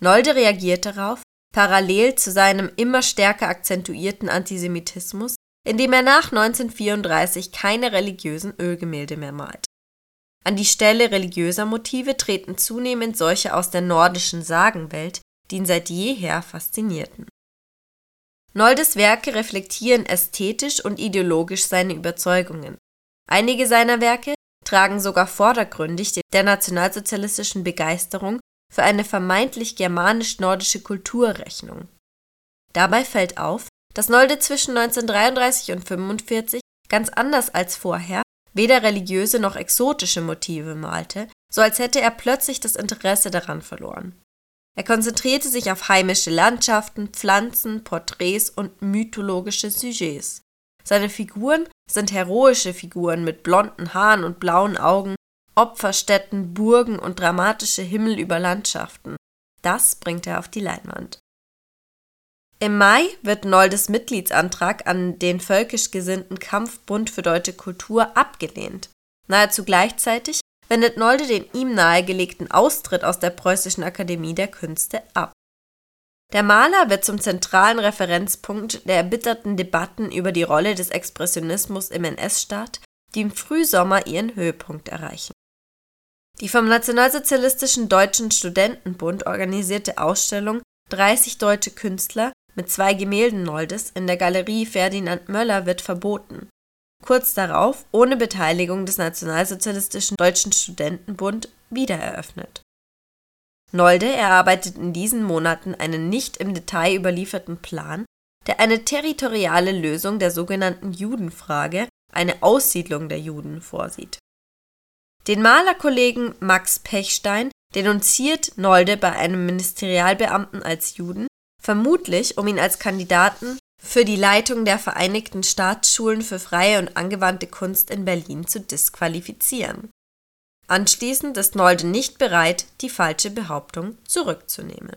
A: Nolde reagiert darauf, parallel zu seinem immer stärker akzentuierten Antisemitismus, indem er nach 1934 keine religiösen Ölgemälde mehr malt. An die Stelle religiöser Motive treten zunehmend solche aus der nordischen Sagenwelt, die ihn seit jeher faszinierten. Noldes Werke reflektieren ästhetisch und ideologisch seine Überzeugungen. Einige seiner Werke tragen sogar vordergründig der nationalsozialistischen Begeisterung für eine vermeintlich germanisch-nordische Kultur Rechnung. Dabei fällt auf, dass Nolde zwischen 1933 und 1945 ganz anders als vorher weder religiöse noch exotische Motive malte, so als hätte er plötzlich das Interesse daran verloren. Er konzentrierte sich auf heimische Landschaften, Pflanzen, Porträts und mythologische Sujets. Seine Figuren sind heroische Figuren mit blonden Haaren und blauen Augen, Opferstätten, Burgen und dramatische Himmel über Landschaften. Das bringt er auf die Leinwand. Im Mai wird Noldes Mitgliedsantrag an den völkisch gesinnten Kampfbund für deutsche Kultur abgelehnt. Nahezu gleichzeitig wendet Nolde den ihm nahegelegten Austritt aus der Preußischen Akademie der Künste ab. Der Maler wird zum zentralen Referenzpunkt der erbitterten Debatten über die Rolle des Expressionismus im NS-Staat, die im Frühsommer ihren Höhepunkt erreichen. Die vom Nationalsozialistischen Deutschen Studentenbund organisierte Ausstellung 30 deutsche Künstler mit zwei Gemälden Noldes in der Galerie Ferdinand Möller wird verboten. Kurz darauf, ohne Beteiligung des Nationalsozialistischen Deutschen Studentenbund, wiedereröffnet. Nolde erarbeitet in diesen Monaten einen nicht im Detail überlieferten Plan, der eine territoriale Lösung der sogenannten Judenfrage, eine Aussiedlung der Juden, vorsieht. Den Malerkollegen Max Pechstein denunziert Nolde bei einem Ministerialbeamten als Juden, vermutlich um ihn als Kandidaten für die Leitung der Vereinigten Staatsschulen für freie und angewandte Kunst in Berlin zu disqualifizieren. Anschließend ist Nolde nicht bereit, die falsche Behauptung zurückzunehmen.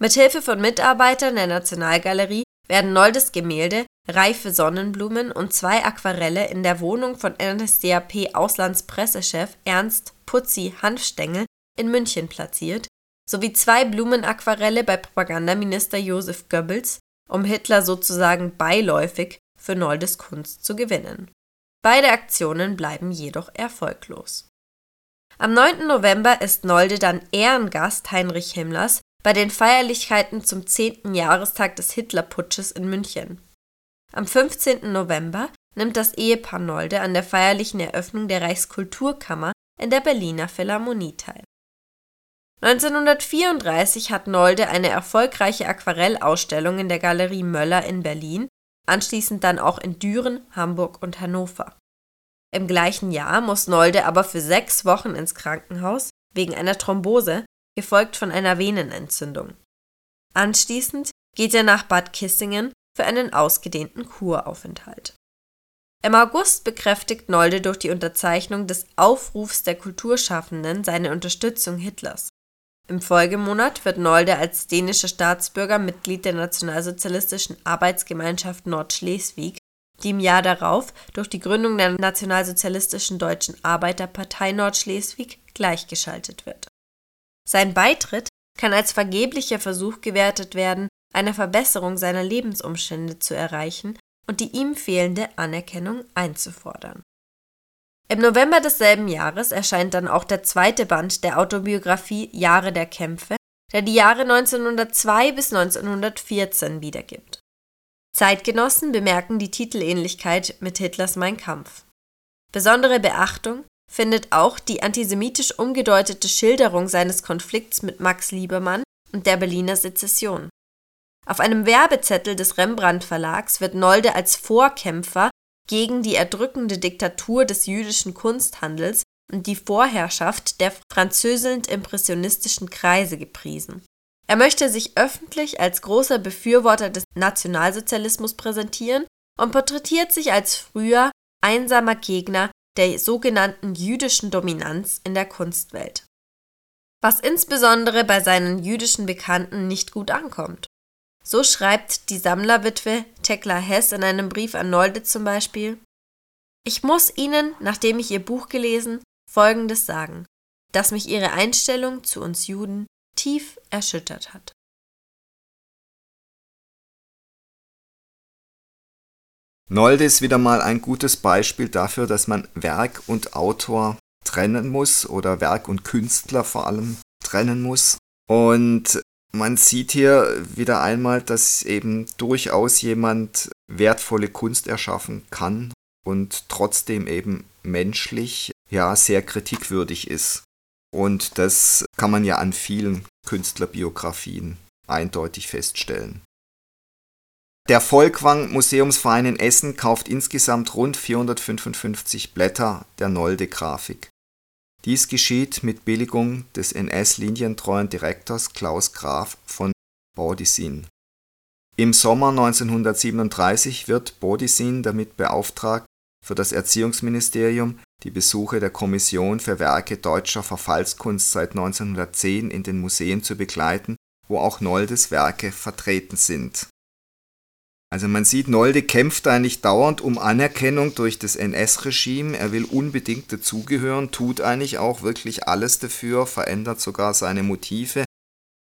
A: Mithilfe von Mitarbeitern der Nationalgalerie werden Noldes Gemälde Reife Sonnenblumen und zwei Aquarelle in der Wohnung von NSDAP Auslandspressechef Ernst Putzi Hanfstengel in München platziert, sowie zwei Blumenaquarelle bei Propagandaminister Josef Goebbels, um Hitler sozusagen beiläufig für Noldes Kunst zu gewinnen. Beide Aktionen bleiben jedoch erfolglos. Am 9. November ist Nolde dann Ehrengast Heinrich Himmlers bei den Feierlichkeiten zum 10. Jahrestag des Hitlerputsches in München. Am 15. November nimmt das Ehepaar Nolde an der feierlichen Eröffnung der Reichskulturkammer in der Berliner Philharmonie teil. 1934 hat Nolde eine erfolgreiche Aquarellausstellung in der Galerie Möller in Berlin, anschließend dann auch in Düren, Hamburg und Hannover. Im gleichen Jahr muss Nolde aber für sechs Wochen ins Krankenhaus wegen einer Thrombose, gefolgt von einer Venenentzündung. Anschließend geht er nach Bad Kissingen für einen ausgedehnten Kuraufenthalt. Im August bekräftigt Nolde durch die Unterzeichnung des Aufrufs der Kulturschaffenden seine Unterstützung Hitlers. Im Folgemonat wird Nolde als dänischer Staatsbürger Mitglied der Nationalsozialistischen Arbeitsgemeinschaft Nordschleswig, die im Jahr darauf durch die Gründung der Nationalsozialistischen Deutschen Arbeiterpartei Nordschleswig gleichgeschaltet wird. Sein Beitritt kann als vergeblicher Versuch gewertet werden, eine Verbesserung seiner Lebensumstände zu erreichen und die ihm fehlende Anerkennung einzufordern im November desselben Jahres erscheint dann auch der zweite Band der Autobiografie Jahre der Kämpfe, der die Jahre 1902 bis 1914 wiedergibt. Zeitgenossen bemerken die Titelähnlichkeit mit Hitlers Mein Kampf. Besondere Beachtung findet auch die antisemitisch umgedeutete Schilderung seines Konflikts mit Max Liebermann und der Berliner Sezession. Auf einem Werbezettel des Rembrandt Verlags wird Nolde als Vorkämpfer gegen die erdrückende Diktatur des jüdischen Kunsthandels und die Vorherrschaft der französisch-impressionistischen Kreise gepriesen. Er möchte sich öffentlich als großer Befürworter des Nationalsozialismus präsentieren und porträtiert sich als früher einsamer Gegner der sogenannten jüdischen Dominanz in der Kunstwelt. Was insbesondere bei seinen jüdischen Bekannten nicht gut ankommt. So schreibt die Sammlerwitwe Tekla Hess in einem Brief an Nolde zum Beispiel Ich muss Ihnen, nachdem ich Ihr Buch gelesen, Folgendes sagen, dass mich Ihre Einstellung zu uns Juden tief erschüttert hat.
B: Nolde ist wieder mal ein gutes Beispiel dafür, dass man Werk und Autor trennen muss oder Werk und Künstler vor allem trennen muss. Und man sieht hier wieder einmal, dass eben durchaus jemand wertvolle Kunst erschaffen kann und trotzdem eben menschlich ja sehr kritikwürdig ist. Und das kann man ja an vielen Künstlerbiografien eindeutig feststellen. Der Volkwang Museumsverein in Essen kauft insgesamt rund 455 Blätter der Nolde-Grafik. Dies geschieht mit Billigung des NS-linientreuen Direktors Klaus Graf von Boudicin. Im Sommer 1937 wird Boudicin damit beauftragt, für das Erziehungsministerium die Besuche der Kommission für Werke deutscher Verfallskunst seit 1910 in den Museen zu begleiten, wo auch Noldes Werke vertreten sind. Also man sieht, Nolde kämpft eigentlich dauernd um Anerkennung durch das NS-Regime. Er will unbedingt dazugehören, tut eigentlich auch wirklich alles dafür, verändert sogar seine Motive.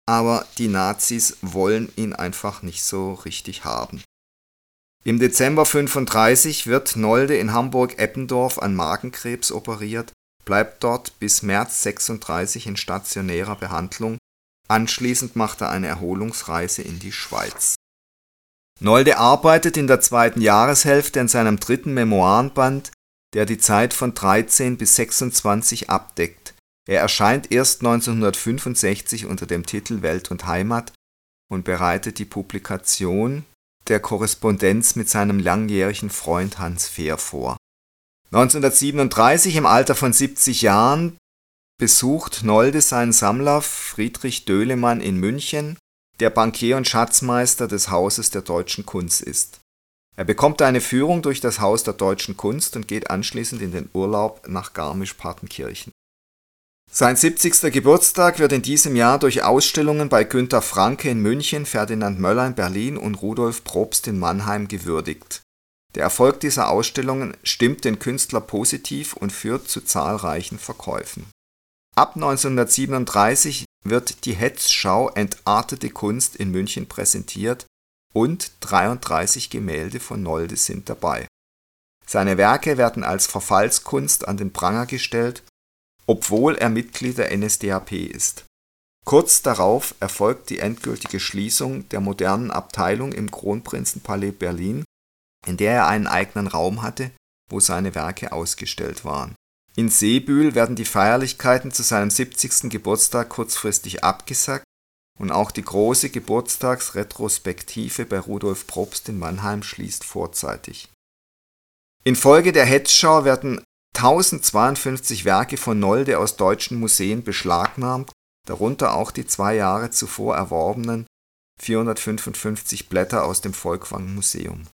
B: Aber die Nazis wollen ihn einfach nicht so richtig haben. Im Dezember 35 wird Nolde in Hamburg-Eppendorf an Magenkrebs operiert, bleibt dort bis März 36 in stationärer Behandlung. Anschließend macht er eine Erholungsreise in die Schweiz. Nolde arbeitet in der zweiten Jahreshälfte an seinem dritten Memoirenband, der die Zeit von 13 bis 26 abdeckt. Er erscheint erst 1965 unter dem Titel Welt und Heimat und bereitet die Publikation der Korrespondenz mit seinem langjährigen Freund Hans Fehr vor. 1937, im Alter von 70 Jahren, besucht Nolde seinen Sammler Friedrich Döhlemann in München der Bankier und Schatzmeister des Hauses der Deutschen Kunst ist. Er bekommt eine Führung durch das Haus der Deutschen Kunst und geht anschließend in den Urlaub nach Garmisch-Partenkirchen. Sein 70. Geburtstag wird in diesem Jahr durch Ausstellungen bei Günter Franke in München, Ferdinand Möller in Berlin und Rudolf Probst in Mannheim gewürdigt. Der Erfolg dieser Ausstellungen stimmt den Künstler positiv und führt zu zahlreichen Verkäufen. Ab 1937 wird die Hetzschau Entartete Kunst in München präsentiert und 33 Gemälde von Nolde sind dabei. Seine Werke werden als Verfallskunst an den Pranger gestellt, obwohl er Mitglied der NSDAP ist. Kurz darauf erfolgt die endgültige Schließung der modernen Abteilung im Kronprinzenpalais Berlin, in der er einen eigenen Raum hatte, wo seine Werke ausgestellt waren in Seebühl werden die Feierlichkeiten zu seinem 70. Geburtstag kurzfristig abgesagt und auch die große Geburtstagsretrospektive bei Rudolf Probst in Mannheim schließt vorzeitig. Infolge der Hetzschau werden 1052 Werke von Nolde aus deutschen Museen beschlagnahmt, darunter auch die zwei Jahre zuvor erworbenen 455 Blätter aus dem Volkwang Museum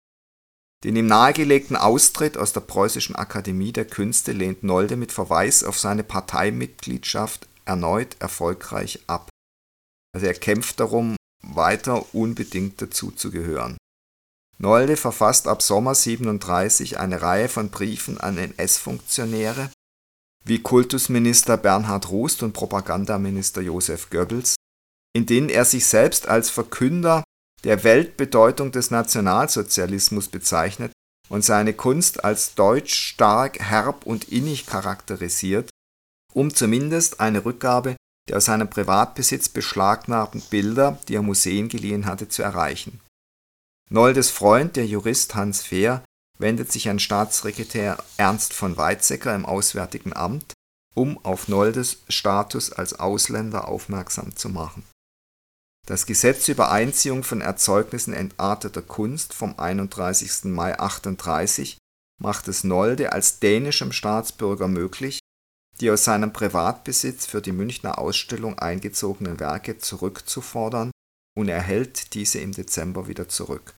B: den ihm nahegelegten Austritt aus der Preußischen Akademie der Künste lehnt Nolde mit Verweis auf seine Parteimitgliedschaft erneut erfolgreich ab. Also er kämpft darum, weiter unbedingt dazuzugehören. Nolde verfasst ab Sommer 37 eine Reihe von Briefen an NS-Funktionäre wie Kultusminister Bernhard Rust und Propagandaminister Josef Goebbels, in denen er sich selbst als Verkünder der Weltbedeutung des Nationalsozialismus bezeichnet und seine Kunst als deutsch stark, herb und innig charakterisiert, um zumindest eine Rückgabe der aus seinem Privatbesitz beschlagnahmten Bilder, die er Museen geliehen hatte, zu erreichen. Noldes Freund, der Jurist Hans Fehr, wendet sich an Staatssekretär Ernst von Weizsäcker im Auswärtigen Amt, um auf Noldes Status als Ausländer aufmerksam zu machen das Gesetz über Einziehung von Erzeugnissen entarteter Kunst vom 31. Mai 1938 macht es Nolde als dänischem Staatsbürger möglich, die aus seinem Privatbesitz für die Münchner Ausstellung eingezogenen Werke zurückzufordern und erhält diese im Dezember wieder zurück.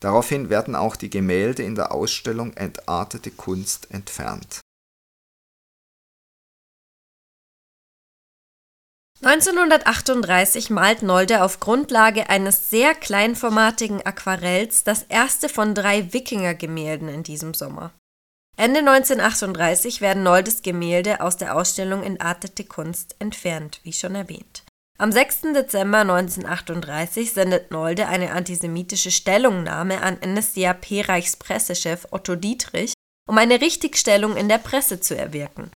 B: Daraufhin werden auch die Gemälde in der Ausstellung Entartete Kunst entfernt
A: 1938 malt Nolde auf Grundlage eines sehr kleinformatigen Aquarells das erste von drei Wikinger-Gemälden in diesem Sommer. Ende 1938 werden Noldes Gemälde aus der Ausstellung Entartete Kunst entfernt, wie schon erwähnt. Am 6. Dezember 1938 sendet Nolde eine antisemitische Stellungnahme an NSDAP-Reichspressechef Otto Dietrich, um eine Richtigstellung in der Presse zu erwirken.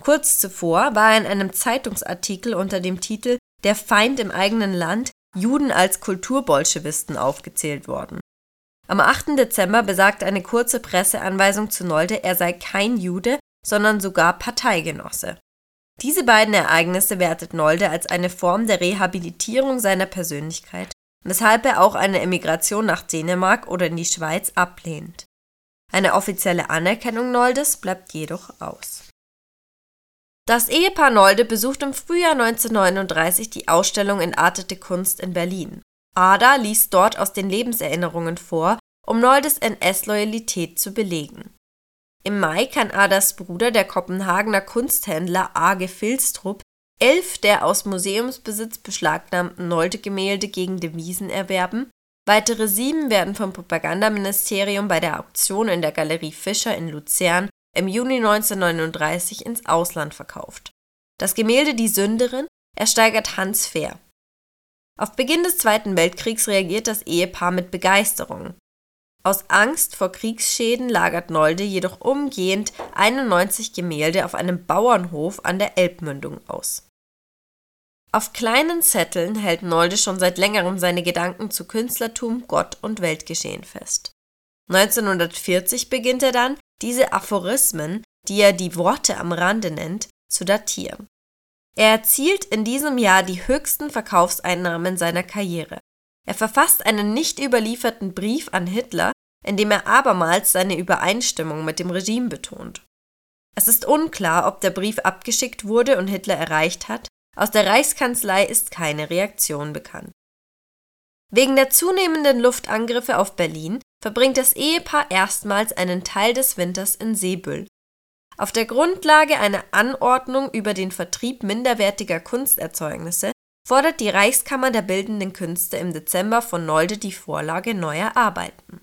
A: Kurz zuvor war er in einem Zeitungsartikel unter dem Titel Der Feind im eigenen Land Juden als Kulturbolschewisten aufgezählt worden. Am 8. Dezember besagt eine kurze Presseanweisung zu Nolde, er sei kein Jude, sondern sogar Parteigenosse. Diese beiden Ereignisse wertet Nolde als eine Form der Rehabilitierung seiner Persönlichkeit, weshalb er auch eine Emigration nach Dänemark oder in die Schweiz ablehnt. Eine offizielle Anerkennung Noldes bleibt jedoch aus das Ehepaar Nolde besucht im Frühjahr 1939 die Ausstellung Entartete Kunst in Berlin. Ada liest dort aus den Lebenserinnerungen vor, um Noldes NS-Loyalität zu belegen. Im Mai kann Adas Bruder, der Kopenhagener Kunsthändler Age Filstrup, elf der aus Museumsbesitz beschlagnahmten Nolde-Gemälde gegen Devisen erwerben, weitere sieben werden vom Propagandaministerium bei der Auktion in der Galerie Fischer in Luzern im Juni 1939 ins Ausland verkauft. Das Gemälde Die Sünderin ersteigert Hans Fehr. Auf Beginn des Zweiten Weltkriegs reagiert das Ehepaar mit Begeisterung. Aus Angst vor Kriegsschäden lagert Nolde jedoch umgehend 91 Gemälde auf einem Bauernhof an der Elbmündung aus. Auf kleinen Zetteln hält Nolde schon seit längerem seine Gedanken zu Künstlertum, Gott und Weltgeschehen fest. 1940 beginnt er dann, diese Aphorismen, die er die Worte am Rande nennt, zu datieren. Er erzielt in diesem Jahr die höchsten Verkaufseinnahmen seiner Karriere. Er verfasst einen nicht überlieferten Brief an Hitler, in dem er abermals seine Übereinstimmung mit dem Regime betont. Es ist unklar, ob der Brief abgeschickt wurde und Hitler erreicht hat, aus der Reichskanzlei ist keine Reaktion bekannt. Wegen der zunehmenden Luftangriffe auf Berlin verbringt das Ehepaar erstmals einen Teil des Winters in Seebüll. Auf der Grundlage einer Anordnung über den Vertrieb minderwertiger Kunsterzeugnisse fordert die Reichskammer der Bildenden Künste im Dezember von Nolde die Vorlage neuer Arbeiten.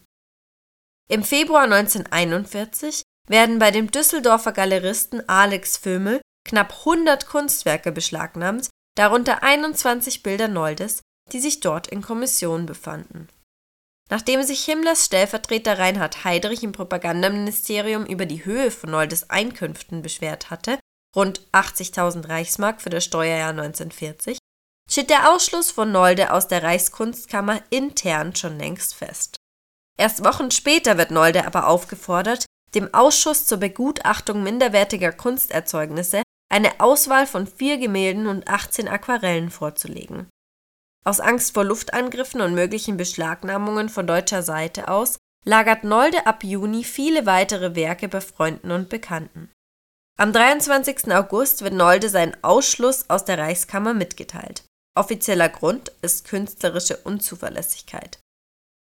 A: Im Februar 1941 werden bei dem Düsseldorfer Galeristen Alex Vömel knapp 100 Kunstwerke beschlagnahmt, darunter 21 Bilder Noldes, die sich dort in Kommission befanden Nachdem sich Himmlers Stellvertreter Reinhard Heydrich im Propagandaministerium über die Höhe von Noldes Einkünften beschwert hatte (rund 80.000 Reichsmark für das Steuerjahr 1940), steht der Ausschluss von Nolde aus der Reichskunstkammer intern schon längst fest. Erst Wochen später wird Nolde aber aufgefordert, dem Ausschuss zur Begutachtung minderwertiger Kunsterzeugnisse eine Auswahl von vier Gemälden und 18 Aquarellen vorzulegen aus Angst vor Luftangriffen und möglichen Beschlagnahmungen von deutscher Seite aus lagert Nolde ab Juni viele weitere Werke bei Freunden und Bekannten. Am 23. August wird Nolde seinen Ausschluss aus der Reichskammer mitgeteilt. Offizieller Grund ist künstlerische Unzuverlässigkeit.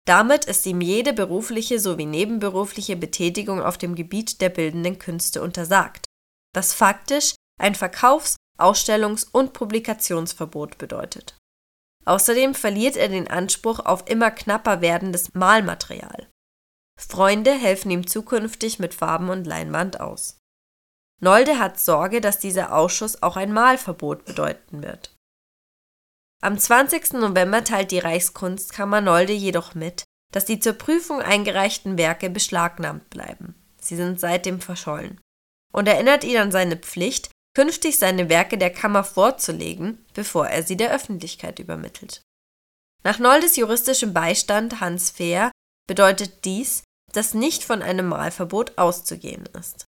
A: Damit ist ihm jede berufliche sowie nebenberufliche Betätigung auf dem Gebiet der bildenden Künste untersagt, was faktisch ein Verkaufs-, Ausstellungs- und Publikationsverbot bedeutet Außerdem verliert er den Anspruch auf immer knapper werdendes Malmaterial. Freunde helfen ihm zukünftig mit Farben und Leinwand aus. Nolde hat Sorge, dass dieser Ausschuss auch ein Malverbot bedeuten wird. Am 20. November teilt die Reichskunstkammer Nolde jedoch mit, dass die zur Prüfung eingereichten Werke beschlagnahmt bleiben. Sie sind seitdem verschollen. Und erinnert ihn an seine Pflicht, künftig seine Werke der Kammer vorzulegen, bevor er sie der Öffentlichkeit übermittelt. Nach Noldes juristischem Beistand Hans Fehr bedeutet dies, dass nicht von einem Malverbot auszugehen ist.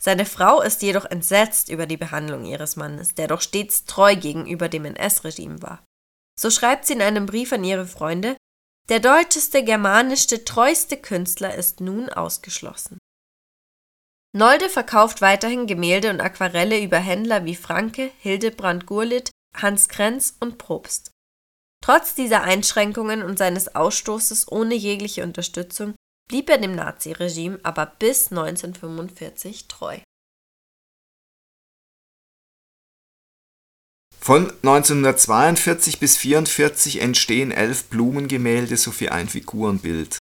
A: Seine Frau ist jedoch entsetzt über die Behandlung ihres Mannes, der doch stets treu gegenüber dem NS-Regime war. So schreibt sie in einem Brief an ihre Freunde, der deutscheste, germanischste, treueste Künstler ist nun ausgeschlossen. Nolde verkauft weiterhin Gemälde und Aquarelle über Händler wie Franke, Hildebrand Gurlitt, Hans Krenz und Probst. Trotz dieser Einschränkungen und seines Ausstoßes ohne jegliche Unterstützung blieb er dem Naziregime aber bis 1945 treu.
B: Von 1942 bis 1944 entstehen elf Blumengemälde sowie ein Figurenbild.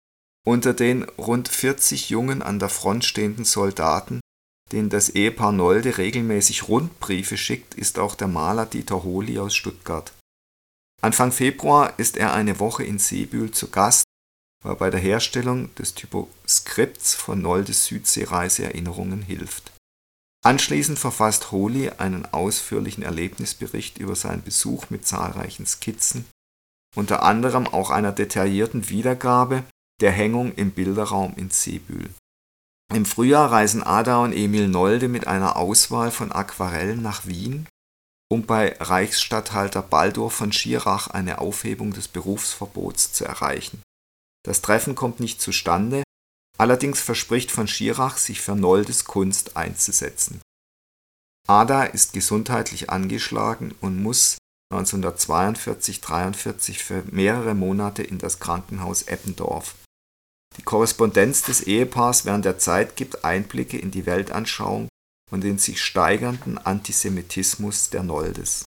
B: Unter den rund 40 jungen an der Front stehenden Soldaten, denen das Ehepaar Nolde regelmäßig Rundbriefe schickt, ist auch der Maler Dieter Holy aus Stuttgart. Anfang Februar ist er eine Woche in Seebühl zu Gast, weil bei der Herstellung des Typoskripts von Noldes Südseereise Erinnerungen hilft. Anschließend verfasst Holy einen ausführlichen Erlebnisbericht über seinen Besuch mit zahlreichen Skizzen, unter anderem auch einer detaillierten Wiedergabe der Hängung im Bilderraum in Seebühl. Im Frühjahr reisen Ada und Emil Nolde mit einer Auswahl von Aquarellen nach Wien, um bei Reichsstatthalter Baldur von Schirach eine Aufhebung des Berufsverbots zu erreichen. Das Treffen kommt nicht zustande, allerdings verspricht von Schirach, sich für Noldes Kunst einzusetzen. Ada ist gesundheitlich angeschlagen und muss 1942 / 43 für mehrere Monate in das Krankenhaus Eppendorf Die Korrespondenz des Ehepaars während der Zeit gibt Einblicke in die Weltanschauung und den sich steigernden Antisemitismus der Noldes.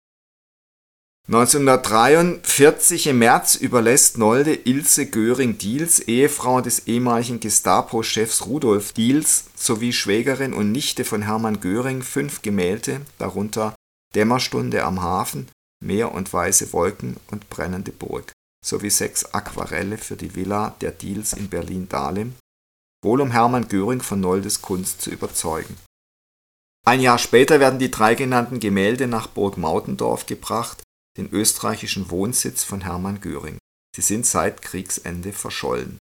B: 1943 im März überlässt Nolde Ilse Göring-Diels, Ehefrau des ehemaligen Gestapo-Chefs Rudolf Diels sowie Schwägerin und Nichte von Hermann Göring fünf Gemälde, darunter Dämmerstunde am Hafen, Meer und weiße Wolken und brennende Burg, sowie sechs Aquarelle für die Villa der Diels in Berlin-Dahlem, wohl um Hermann Göring von Noldes Kunst zu überzeugen. Ein Jahr später werden die drei genannten Gemälde nach Burg Mautendorf gebracht, den österreichischen Wohnsitz von Hermann Göring. Sie sind seit Kriegsende verschollen.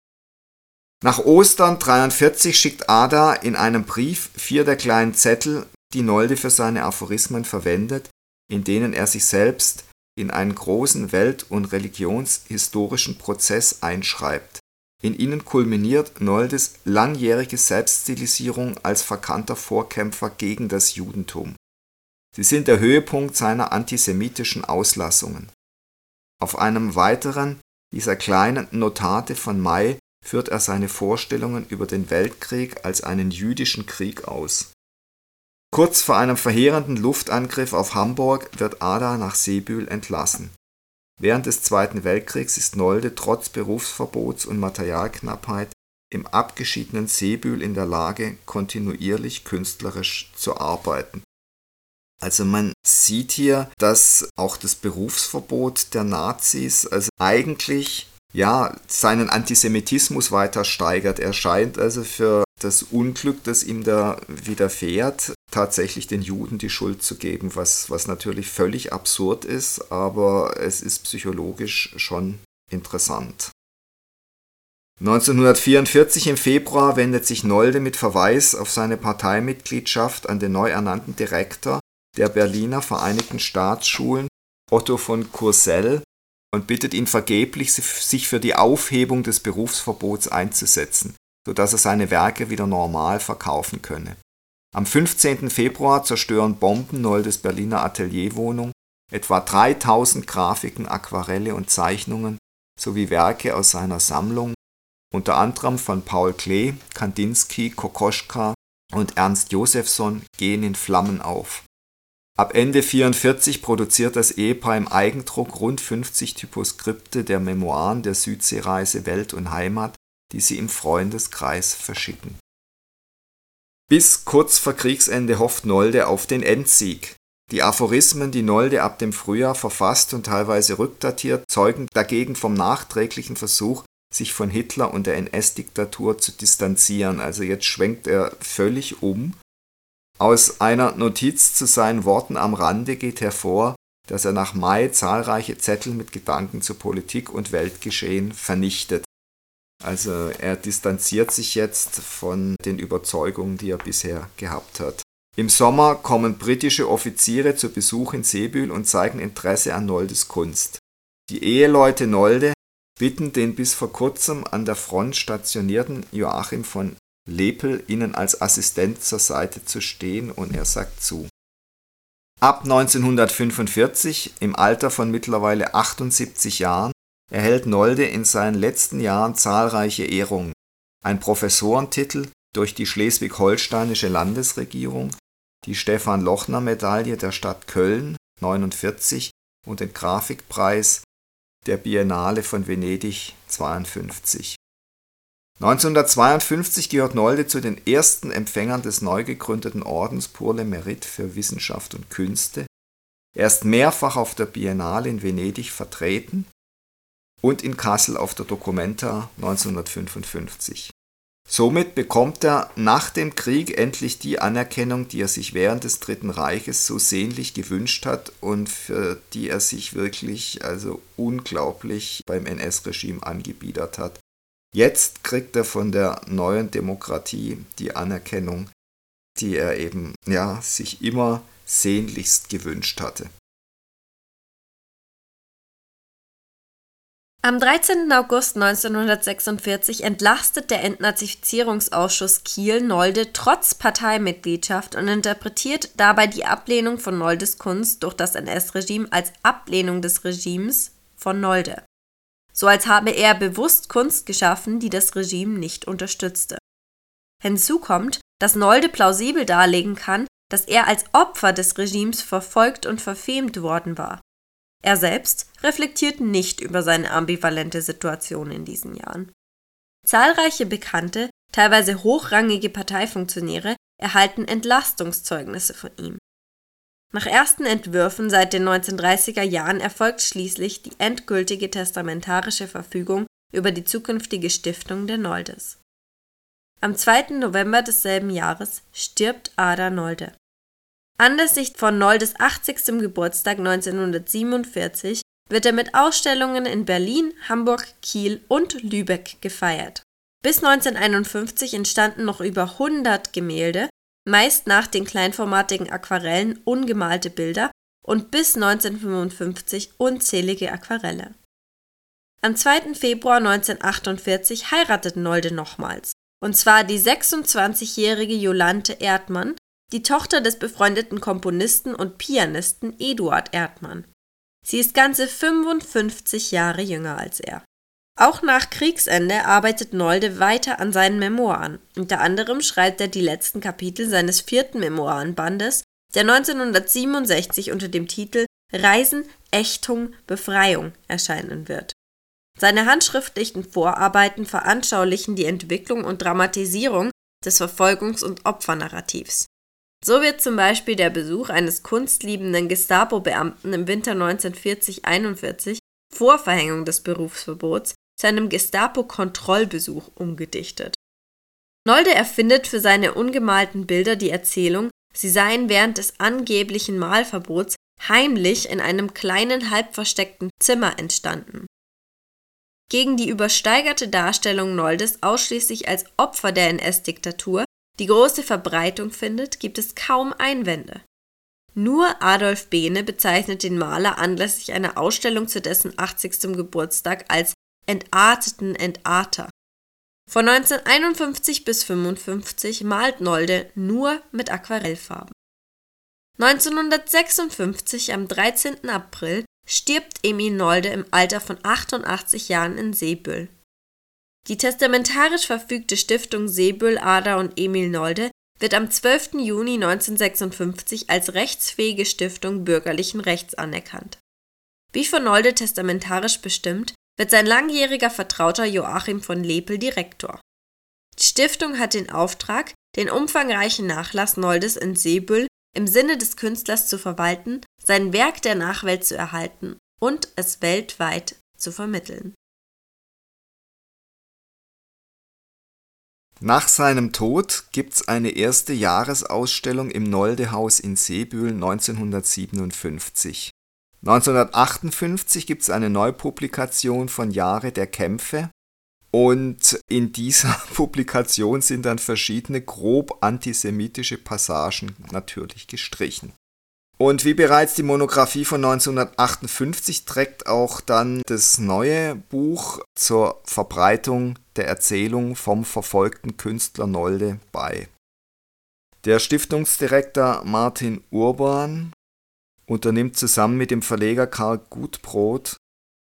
B: Nach Ostern 43 schickt Ada in einem Brief vier der kleinen Zettel, die Nolde für seine Aphorismen verwendet, in denen er sich selbst in einen großen welt- und religionshistorischen Prozess einschreibt. In ihnen kulminiert Noldes langjährige Selbststilisierung als verkannter Vorkämpfer gegen das Judentum. Sie sind der Höhepunkt seiner antisemitischen Auslassungen. Auf einem weiteren dieser kleinen Notate von Mai führt er seine Vorstellungen über den Weltkrieg als einen jüdischen Krieg aus. Kurz vor einem verheerenden Luftangriff auf Hamburg wird Ada nach Seebühl entlassen. Während des Zweiten Weltkriegs ist Nolde trotz Berufsverbots und Materialknappheit im abgeschiedenen Seebühl in der Lage, kontinuierlich künstlerisch zu arbeiten also man sieht hier, dass auch das Berufsverbot der Nazis also eigentlich ja seinen Antisemitismus weiter steigert. Er scheint also für das Unglück, das ihm da widerfährt, tatsächlich den Juden die Schuld zu geben, was, was natürlich völlig absurd ist, aber es ist psychologisch schon interessant. 1944 im Februar wendet sich Nolde mit Verweis auf seine Parteimitgliedschaft an den neu ernannten Direktor der Berliner Vereinigten Staatsschulen Otto von Courcelles und bittet ihn vergeblich, sich für die Aufhebung des Berufsverbots einzusetzen, sodass er seine Werke wieder normal verkaufen könne. Am 15. Februar zerstören Bomben Noldes Berliner Atelierwohnung, etwa 3000 Grafiken, Aquarelle und Zeichnungen sowie Werke aus seiner Sammlung, unter anderem von Paul Klee, Kandinsky, Kokoschka und Ernst Josephson, gehen in Flammen auf Ab Ende 44 produziert das Ehepaar im Eigendruck rund 50 Typoskripte der Memoiren der Südseereise Welt und Heimat, die sie im Freundeskreis verschicken. Bis kurz vor Kriegsende hofft Nolde auf den Endsieg. Die Aphorismen, die Nolde ab dem Frühjahr verfasst und teilweise rückdatiert, zeugen dagegen vom nachträglichen Versuch, sich von Hitler und der NS-Diktatur zu distanzieren. Also jetzt schwenkt er völlig um aus einer Notiz zu seinen Worten am Rande geht hervor, dass er nach Mai zahlreiche Zettel mit Gedanken zu Politik und Weltgeschehen vernichtet. Also er distanziert sich jetzt von den Überzeugungen, die er bisher gehabt hat. Im Sommer kommen britische Offiziere zu Besuch in Seebühl und zeigen Interesse an Noldes Kunst. Die Eheleute Nolde bitten den bis vor kurzem an der Front stationierten Joachim von Lepel ihnen als Assistent zur Seite zu stehen und er sagt zu. Ab 1945, im Alter von mittlerweile 78 Jahren, erhält Nolde in seinen letzten Jahren zahlreiche Ehrungen. Ein Professorentitel durch die schleswig-holsteinische Landesregierung, die Stefan-Lochner-Medaille der Stadt Köln 49 und den Grafikpreis der Biennale von Venedig 52. 1952 gehört Nolde zu den ersten Empfängern des neu gegründeten Ordens Pour le Mérite für Wissenschaft und Künste. Er ist mehrfach auf der Biennale in Venedig vertreten und in Kassel auf der Documenta 1955. Somit bekommt er nach dem Krieg endlich die Anerkennung, die er sich während des Dritten Reiches so sehnlich gewünscht hat und für die er sich wirklich also unglaublich beim NS-Regime angebiedert hat. Jetzt kriegt er von der neuen Demokratie die Anerkennung, die er eben ja sich immer sehnlichst gewünscht hatte.
A: Am 13. August 1946 entlastet der Entnazifizierungsausschuss Kiel Nolde trotz Parteimitgliedschaft und interpretiert dabei die Ablehnung von Noldes Kunst durch das NS-Regime als Ablehnung des Regimes von Nolde. so als habe er bewusst Kunst geschaffen, die das Regime nicht unterstützte. Hinzu kommt, dass Nolde plausibel darlegen kann, dass er als Opfer des Regimes verfolgt und verfemt worden war. Er selbst reflektiert nicht über seine ambivalente Situation in diesen Jahren. Zahlreiche bekannte, teilweise hochrangige Parteifunktionäre erhalten Entlastungszeugnisse von ihm. Nach ersten Entwürfen seit den 1930er Jahren erfolgt schließlich die endgültige testamentarische Verfügung über die zukünftige Stiftung der Noldes. Am 2. November desselben Jahres stirbt Ada Nolde. Anlässlich von Noldes 80. Geburtstag 1947 wird er mit Ausstellungen in Berlin, Hamburg, Kiel und Lübeck gefeiert. Bis 1951 entstanden noch über 100 Gemälde, meist nach den kleinformatigen Aquarellen ungemalte Bilder und bis 1955 unzählige Aquarelle. Am 2. Februar 1948 heiratet Nolde nochmals, und zwar die 26-jährige Jolante Erdmann, die Tochter des befreundeten Komponisten und Pianisten Eduard Erdmann. Sie ist ganze 55 Jahre jünger als er. Auch nach Kriegsende arbeitet Nolde weiter an seinen Memoiren. Unter anderem schreibt er die letzten Kapitel seines vierten Memoirenbandes, der 1967 unter dem Titel Reisen, Ächtung, Befreiung erscheinen wird. Seine handschriftlichen Vorarbeiten veranschaulichen die Entwicklung und Dramatisierung des Verfolgungs- und Opfernarrativs. So wird zum Beispiel der Besuch eines kunstliebenden Gestapo-Beamten im Winter 1940-41 vor Verhängung des Berufsverbots zu einem Gestapo-Kontrollbesuch umgedichtet. Nolde erfindet für seine ungemalten Bilder die Erzählung, sie seien während des angeblichen Malverbots heimlich in einem kleinen halb versteckten Zimmer entstanden. Gegen die übersteigerte Darstellung Noldes ausschließlich als Opfer der NS-Diktatur, die große Verbreitung findet, gibt es kaum Einwände. Nur Adolf Behne bezeichnet den Maler anlässlich einer Ausstellung zu dessen 80. Geburtstag als entarteten Entarter. Von 1951 bis 1955 malt Nolde nur mit Aquarellfarben. 1956, am 13. April, stirbt Emil Nolde im Alter von 88 Jahren in Seebüll. Die testamentarisch verfügte Stiftung Seebüll, Ader und Emil Nolde wird am 12. Juni 1956 als rechtsfähige Stiftung bürgerlichen Rechts anerkannt. Wie von Nolde testamentarisch bestimmt, wird sein langjähriger Vertrauter Joachim von Lepel Direktor. Die Stiftung hat den Auftrag, den umfangreichen Nachlass Noldes in Seebüll im Sinne des Künstlers zu verwalten, sein Werk der Nachwelt zu erhalten und es weltweit zu vermitteln.
B: Nach seinem Tod gibt's eine erste Jahresausstellung im Noldehaus in Seebühl 1957. 1958 gibt es eine Neupublikation von Jahre der Kämpfe und in dieser Publikation sind dann verschiedene grob antisemitische Passagen natürlich gestrichen. Und wie bereits die Monographie von 1958 trägt auch dann das neue Buch zur Verbreitung der Erzählung vom verfolgten Künstler Nolde bei. Der Stiftungsdirektor Martin Urban unternimmt zusammen mit dem Verleger Karl Gutbrot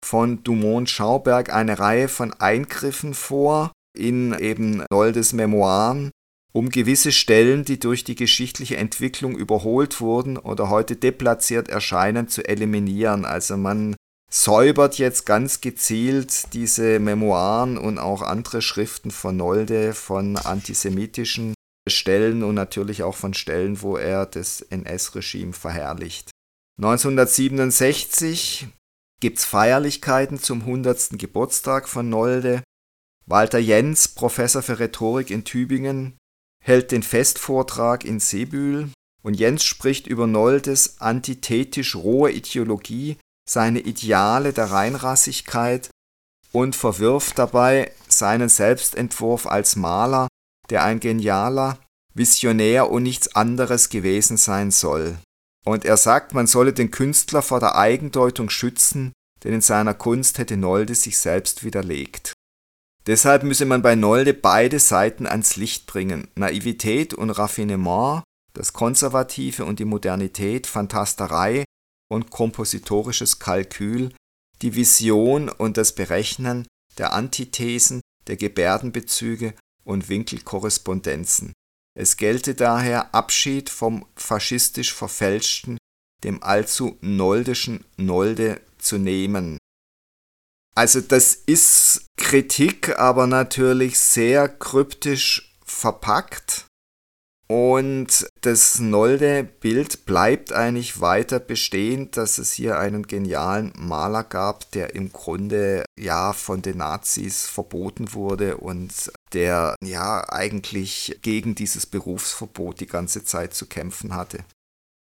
B: von Dumont Schauberg eine Reihe von Eingriffen vor in eben Noldes Memoiren, um gewisse Stellen, die durch die geschichtliche Entwicklung überholt wurden oder heute deplatziert erscheinen, zu eliminieren. Also man säubert jetzt ganz gezielt diese Memoiren und auch andere Schriften von Nolde von antisemitischen Stellen und natürlich auch von Stellen, wo er das NS-Regime verherrlicht. 1967 gibt es Feierlichkeiten zum 100. Geburtstag von Nolde. Walter Jens, Professor für Rhetorik in Tübingen, hält den Festvortrag in Seebühl und Jens spricht über Noldes antithetisch rohe Ideologie, seine Ideale der Reinrassigkeit und verwirft dabei seinen Selbstentwurf als Maler, der ein genialer, Visionär und nichts anderes gewesen sein soll. Und er sagt, man solle den Künstler vor der Eigendeutung schützen, denn in seiner Kunst hätte Nolde sich selbst widerlegt. Deshalb müsse man bei Nolde beide Seiten ans Licht bringen, Naivität und Raffinement, das Konservative und die Modernität, Fantasterei und kompositorisches Kalkül, die Vision und das Berechnen der Antithesen, der Gebärdenbezüge und Winkelkorrespondenzen. Es gelte daher Abschied vom faschistisch verfälschten, dem allzu noldischen Nolde zu nehmen. Also das ist Kritik, aber natürlich sehr kryptisch verpackt. Und das Nolde-Bild bleibt eigentlich weiter bestehen, dass es hier einen genialen Maler gab, der im Grunde ja von den Nazis verboten wurde und der ja eigentlich gegen dieses Berufsverbot die ganze Zeit zu kämpfen hatte.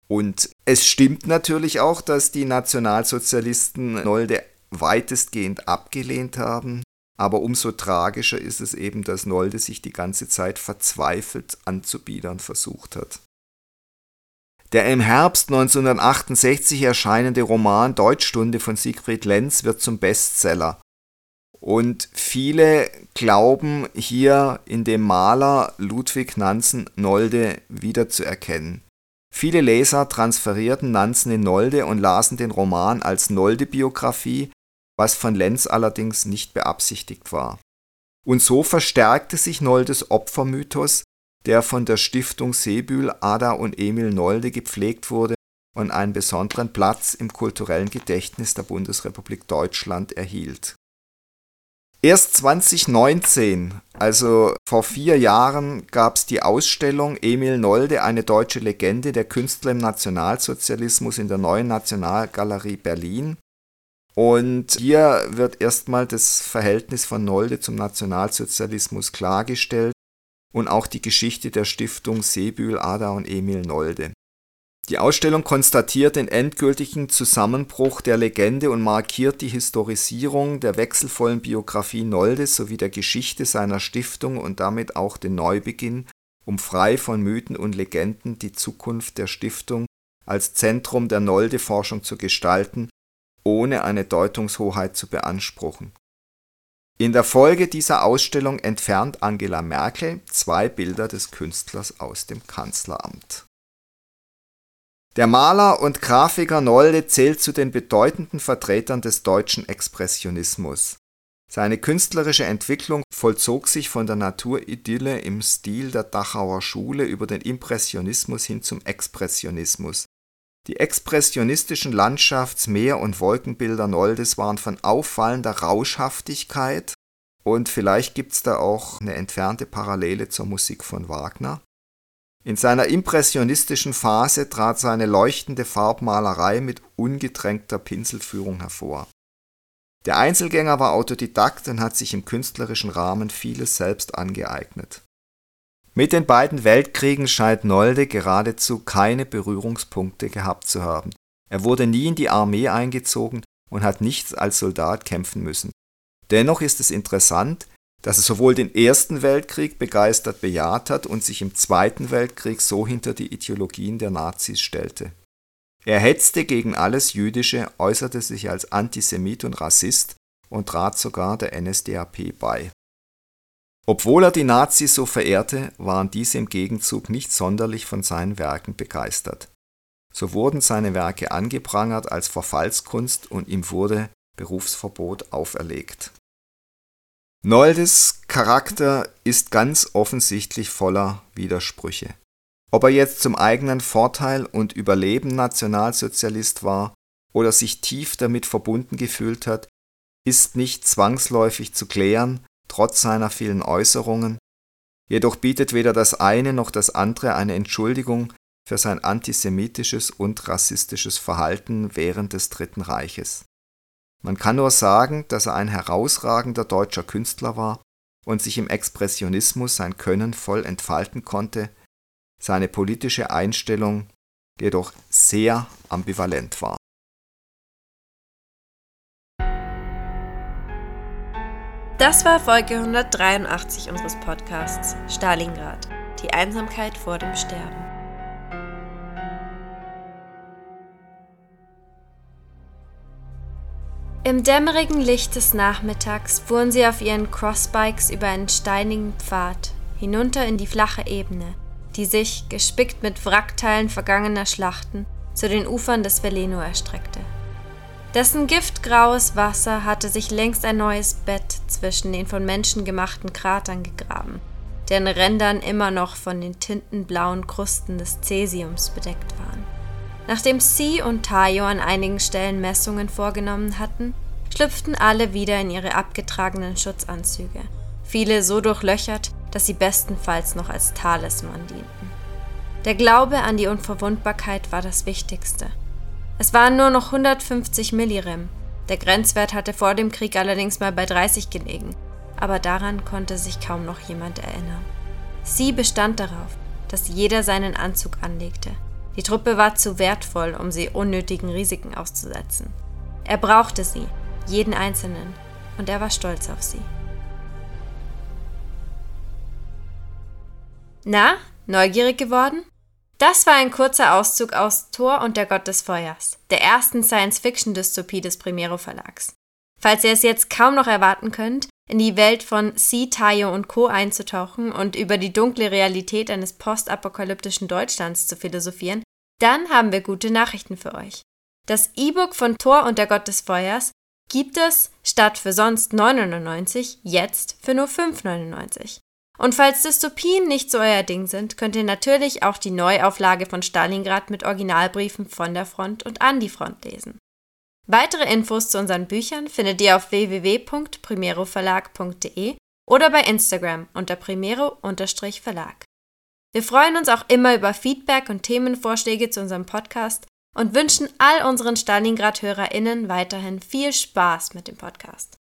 B: Und es stimmt natürlich auch, dass die Nationalsozialisten Nolde weitestgehend abgelehnt haben. Aber umso tragischer ist es eben, dass Nolde sich die ganze Zeit verzweifelt anzubiedern versucht hat. Der im Herbst 1968 erscheinende Roman Deutschstunde von Siegfried Lenz wird zum Bestseller. Und viele glauben hier in dem Maler Ludwig Nansen Nolde wiederzuerkennen. Viele Leser transferierten Nansen in Nolde und lasen den Roman als Nolde-Biografie was von Lenz allerdings nicht beabsichtigt war. Und so verstärkte sich Noldes Opfermythos, der von der Stiftung Sebühl, Ada und Emil Nolde gepflegt wurde und einen besonderen Platz im kulturellen Gedächtnis der Bundesrepublik Deutschland erhielt. Erst 2019, also vor vier Jahren, gab es die Ausstellung Emil Nolde, eine deutsche Legende der Künstler im Nationalsozialismus in der Neuen Nationalgalerie Berlin. Und hier wird erstmal das Verhältnis von Nolde zum Nationalsozialismus klargestellt und auch die Geschichte der Stiftung Sebühl, Ada und Emil Nolde. Die Ausstellung konstatiert den endgültigen Zusammenbruch der Legende und markiert die Historisierung der wechselvollen Biografie Noldes sowie der Geschichte seiner Stiftung und damit auch den Neubeginn, um frei von Mythen und Legenden die Zukunft der Stiftung als Zentrum der Nolde-Forschung zu gestalten ohne eine Deutungshoheit zu beanspruchen. In der Folge dieser Ausstellung entfernt Angela Merkel zwei Bilder des Künstlers aus dem Kanzleramt. Der Maler und Grafiker Nolde zählt zu den bedeutenden Vertretern des deutschen Expressionismus. Seine künstlerische Entwicklung vollzog sich von der Naturidylle im Stil der Dachauer Schule über den Impressionismus hin zum Expressionismus, die expressionistischen Landschafts-, Meer- und Wolkenbilder Noldes waren von auffallender Rauschhaftigkeit und vielleicht gibt es da auch eine entfernte Parallele zur Musik von Wagner. In seiner impressionistischen Phase trat seine leuchtende Farbmalerei mit ungetränkter Pinselführung hervor. Der Einzelgänger war Autodidakt und hat sich im künstlerischen Rahmen vieles selbst angeeignet mit den beiden Weltkriegen scheint Nolde geradezu keine Berührungspunkte gehabt zu haben. Er wurde nie in die Armee eingezogen und hat nichts als Soldat kämpfen müssen. Dennoch ist es interessant, dass er sowohl den Ersten Weltkrieg begeistert bejaht hat und sich im Zweiten Weltkrieg so hinter die Ideologien der Nazis stellte. Er hetzte gegen alles Jüdische, äußerte sich als Antisemit und Rassist und trat sogar der NSDAP bei obwohl er die Nazis so verehrte, waren diese im Gegenzug nicht sonderlich von seinen Werken begeistert. So wurden seine Werke angeprangert als Verfallskunst und ihm wurde Berufsverbot auferlegt. Noldes Charakter ist ganz offensichtlich voller Widersprüche. Ob er jetzt zum eigenen Vorteil und Überleben Nationalsozialist war oder sich tief damit verbunden gefühlt hat, ist nicht zwangsläufig zu klären, trotz seiner vielen Äußerungen, jedoch bietet weder das eine noch das andere eine Entschuldigung für sein antisemitisches und rassistisches Verhalten während des Dritten Reiches. Man kann nur sagen, dass er ein herausragender deutscher Künstler war und sich im Expressionismus sein Können voll entfalten konnte, seine politische Einstellung jedoch sehr ambivalent war.
A: Das war Folge 183 unseres Podcasts Stalingrad, die Einsamkeit vor dem Sterben. Im dämmerigen Licht des Nachmittags fuhren sie auf ihren Crossbikes über einen steinigen Pfad hinunter in die flache Ebene, die sich, gespickt mit Wrackteilen vergangener Schlachten, zu den Ufern des Veleno erstreckte. Dessen giftgraues Wasser hatte sich längst ein neues Bett zwischen den von Menschen gemachten Kratern gegraben, deren Rändern immer noch von den tintenblauen Krusten des Cäsiums bedeckt waren. Nachdem Sie und Tayo an einigen Stellen Messungen vorgenommen hatten, schlüpften alle wieder in ihre abgetragenen Schutzanzüge, viele so durchlöchert, dass sie bestenfalls noch als Talisman dienten. Der Glaube an die Unverwundbarkeit war das Wichtigste. Es waren nur noch 150 Millirem. Der Grenzwert hatte vor dem Krieg allerdings mal bei 30 gelegen, aber daran konnte sich kaum noch jemand erinnern. Sie bestand darauf, dass jeder seinen Anzug anlegte, die Truppe war zu wertvoll, um sie unnötigen Risiken auszusetzen. Er brauchte sie, jeden einzelnen, und er war stolz auf sie. Na, neugierig geworden? Das war ein kurzer Auszug aus Thor und der Gott des Feuers, der ersten Science-Fiction-Dystopie des Primero Verlags. Falls ihr es jetzt kaum noch erwarten könnt, in die Welt von C. Tayo und Co. einzutauchen und über die dunkle Realität eines postapokalyptischen Deutschlands zu philosophieren, dann haben wir gute Nachrichten für euch. Das E-Book von Thor und der Gott des Feuers gibt es statt für sonst 9,99 jetzt für nur 5,99. Und falls Dystopien nicht so euer Ding sind, könnt ihr natürlich auch die Neuauflage von Stalingrad mit Originalbriefen von der Front und an die Front lesen. Weitere Infos zu unseren Büchern findet ihr auf www.primeroverlag.de oder bei Instagram unter primero-verlag. Wir freuen uns auch immer über Feedback und Themenvorschläge zu unserem Podcast und wünschen all unseren Stalingrad-HörerInnen weiterhin viel Spaß mit dem Podcast.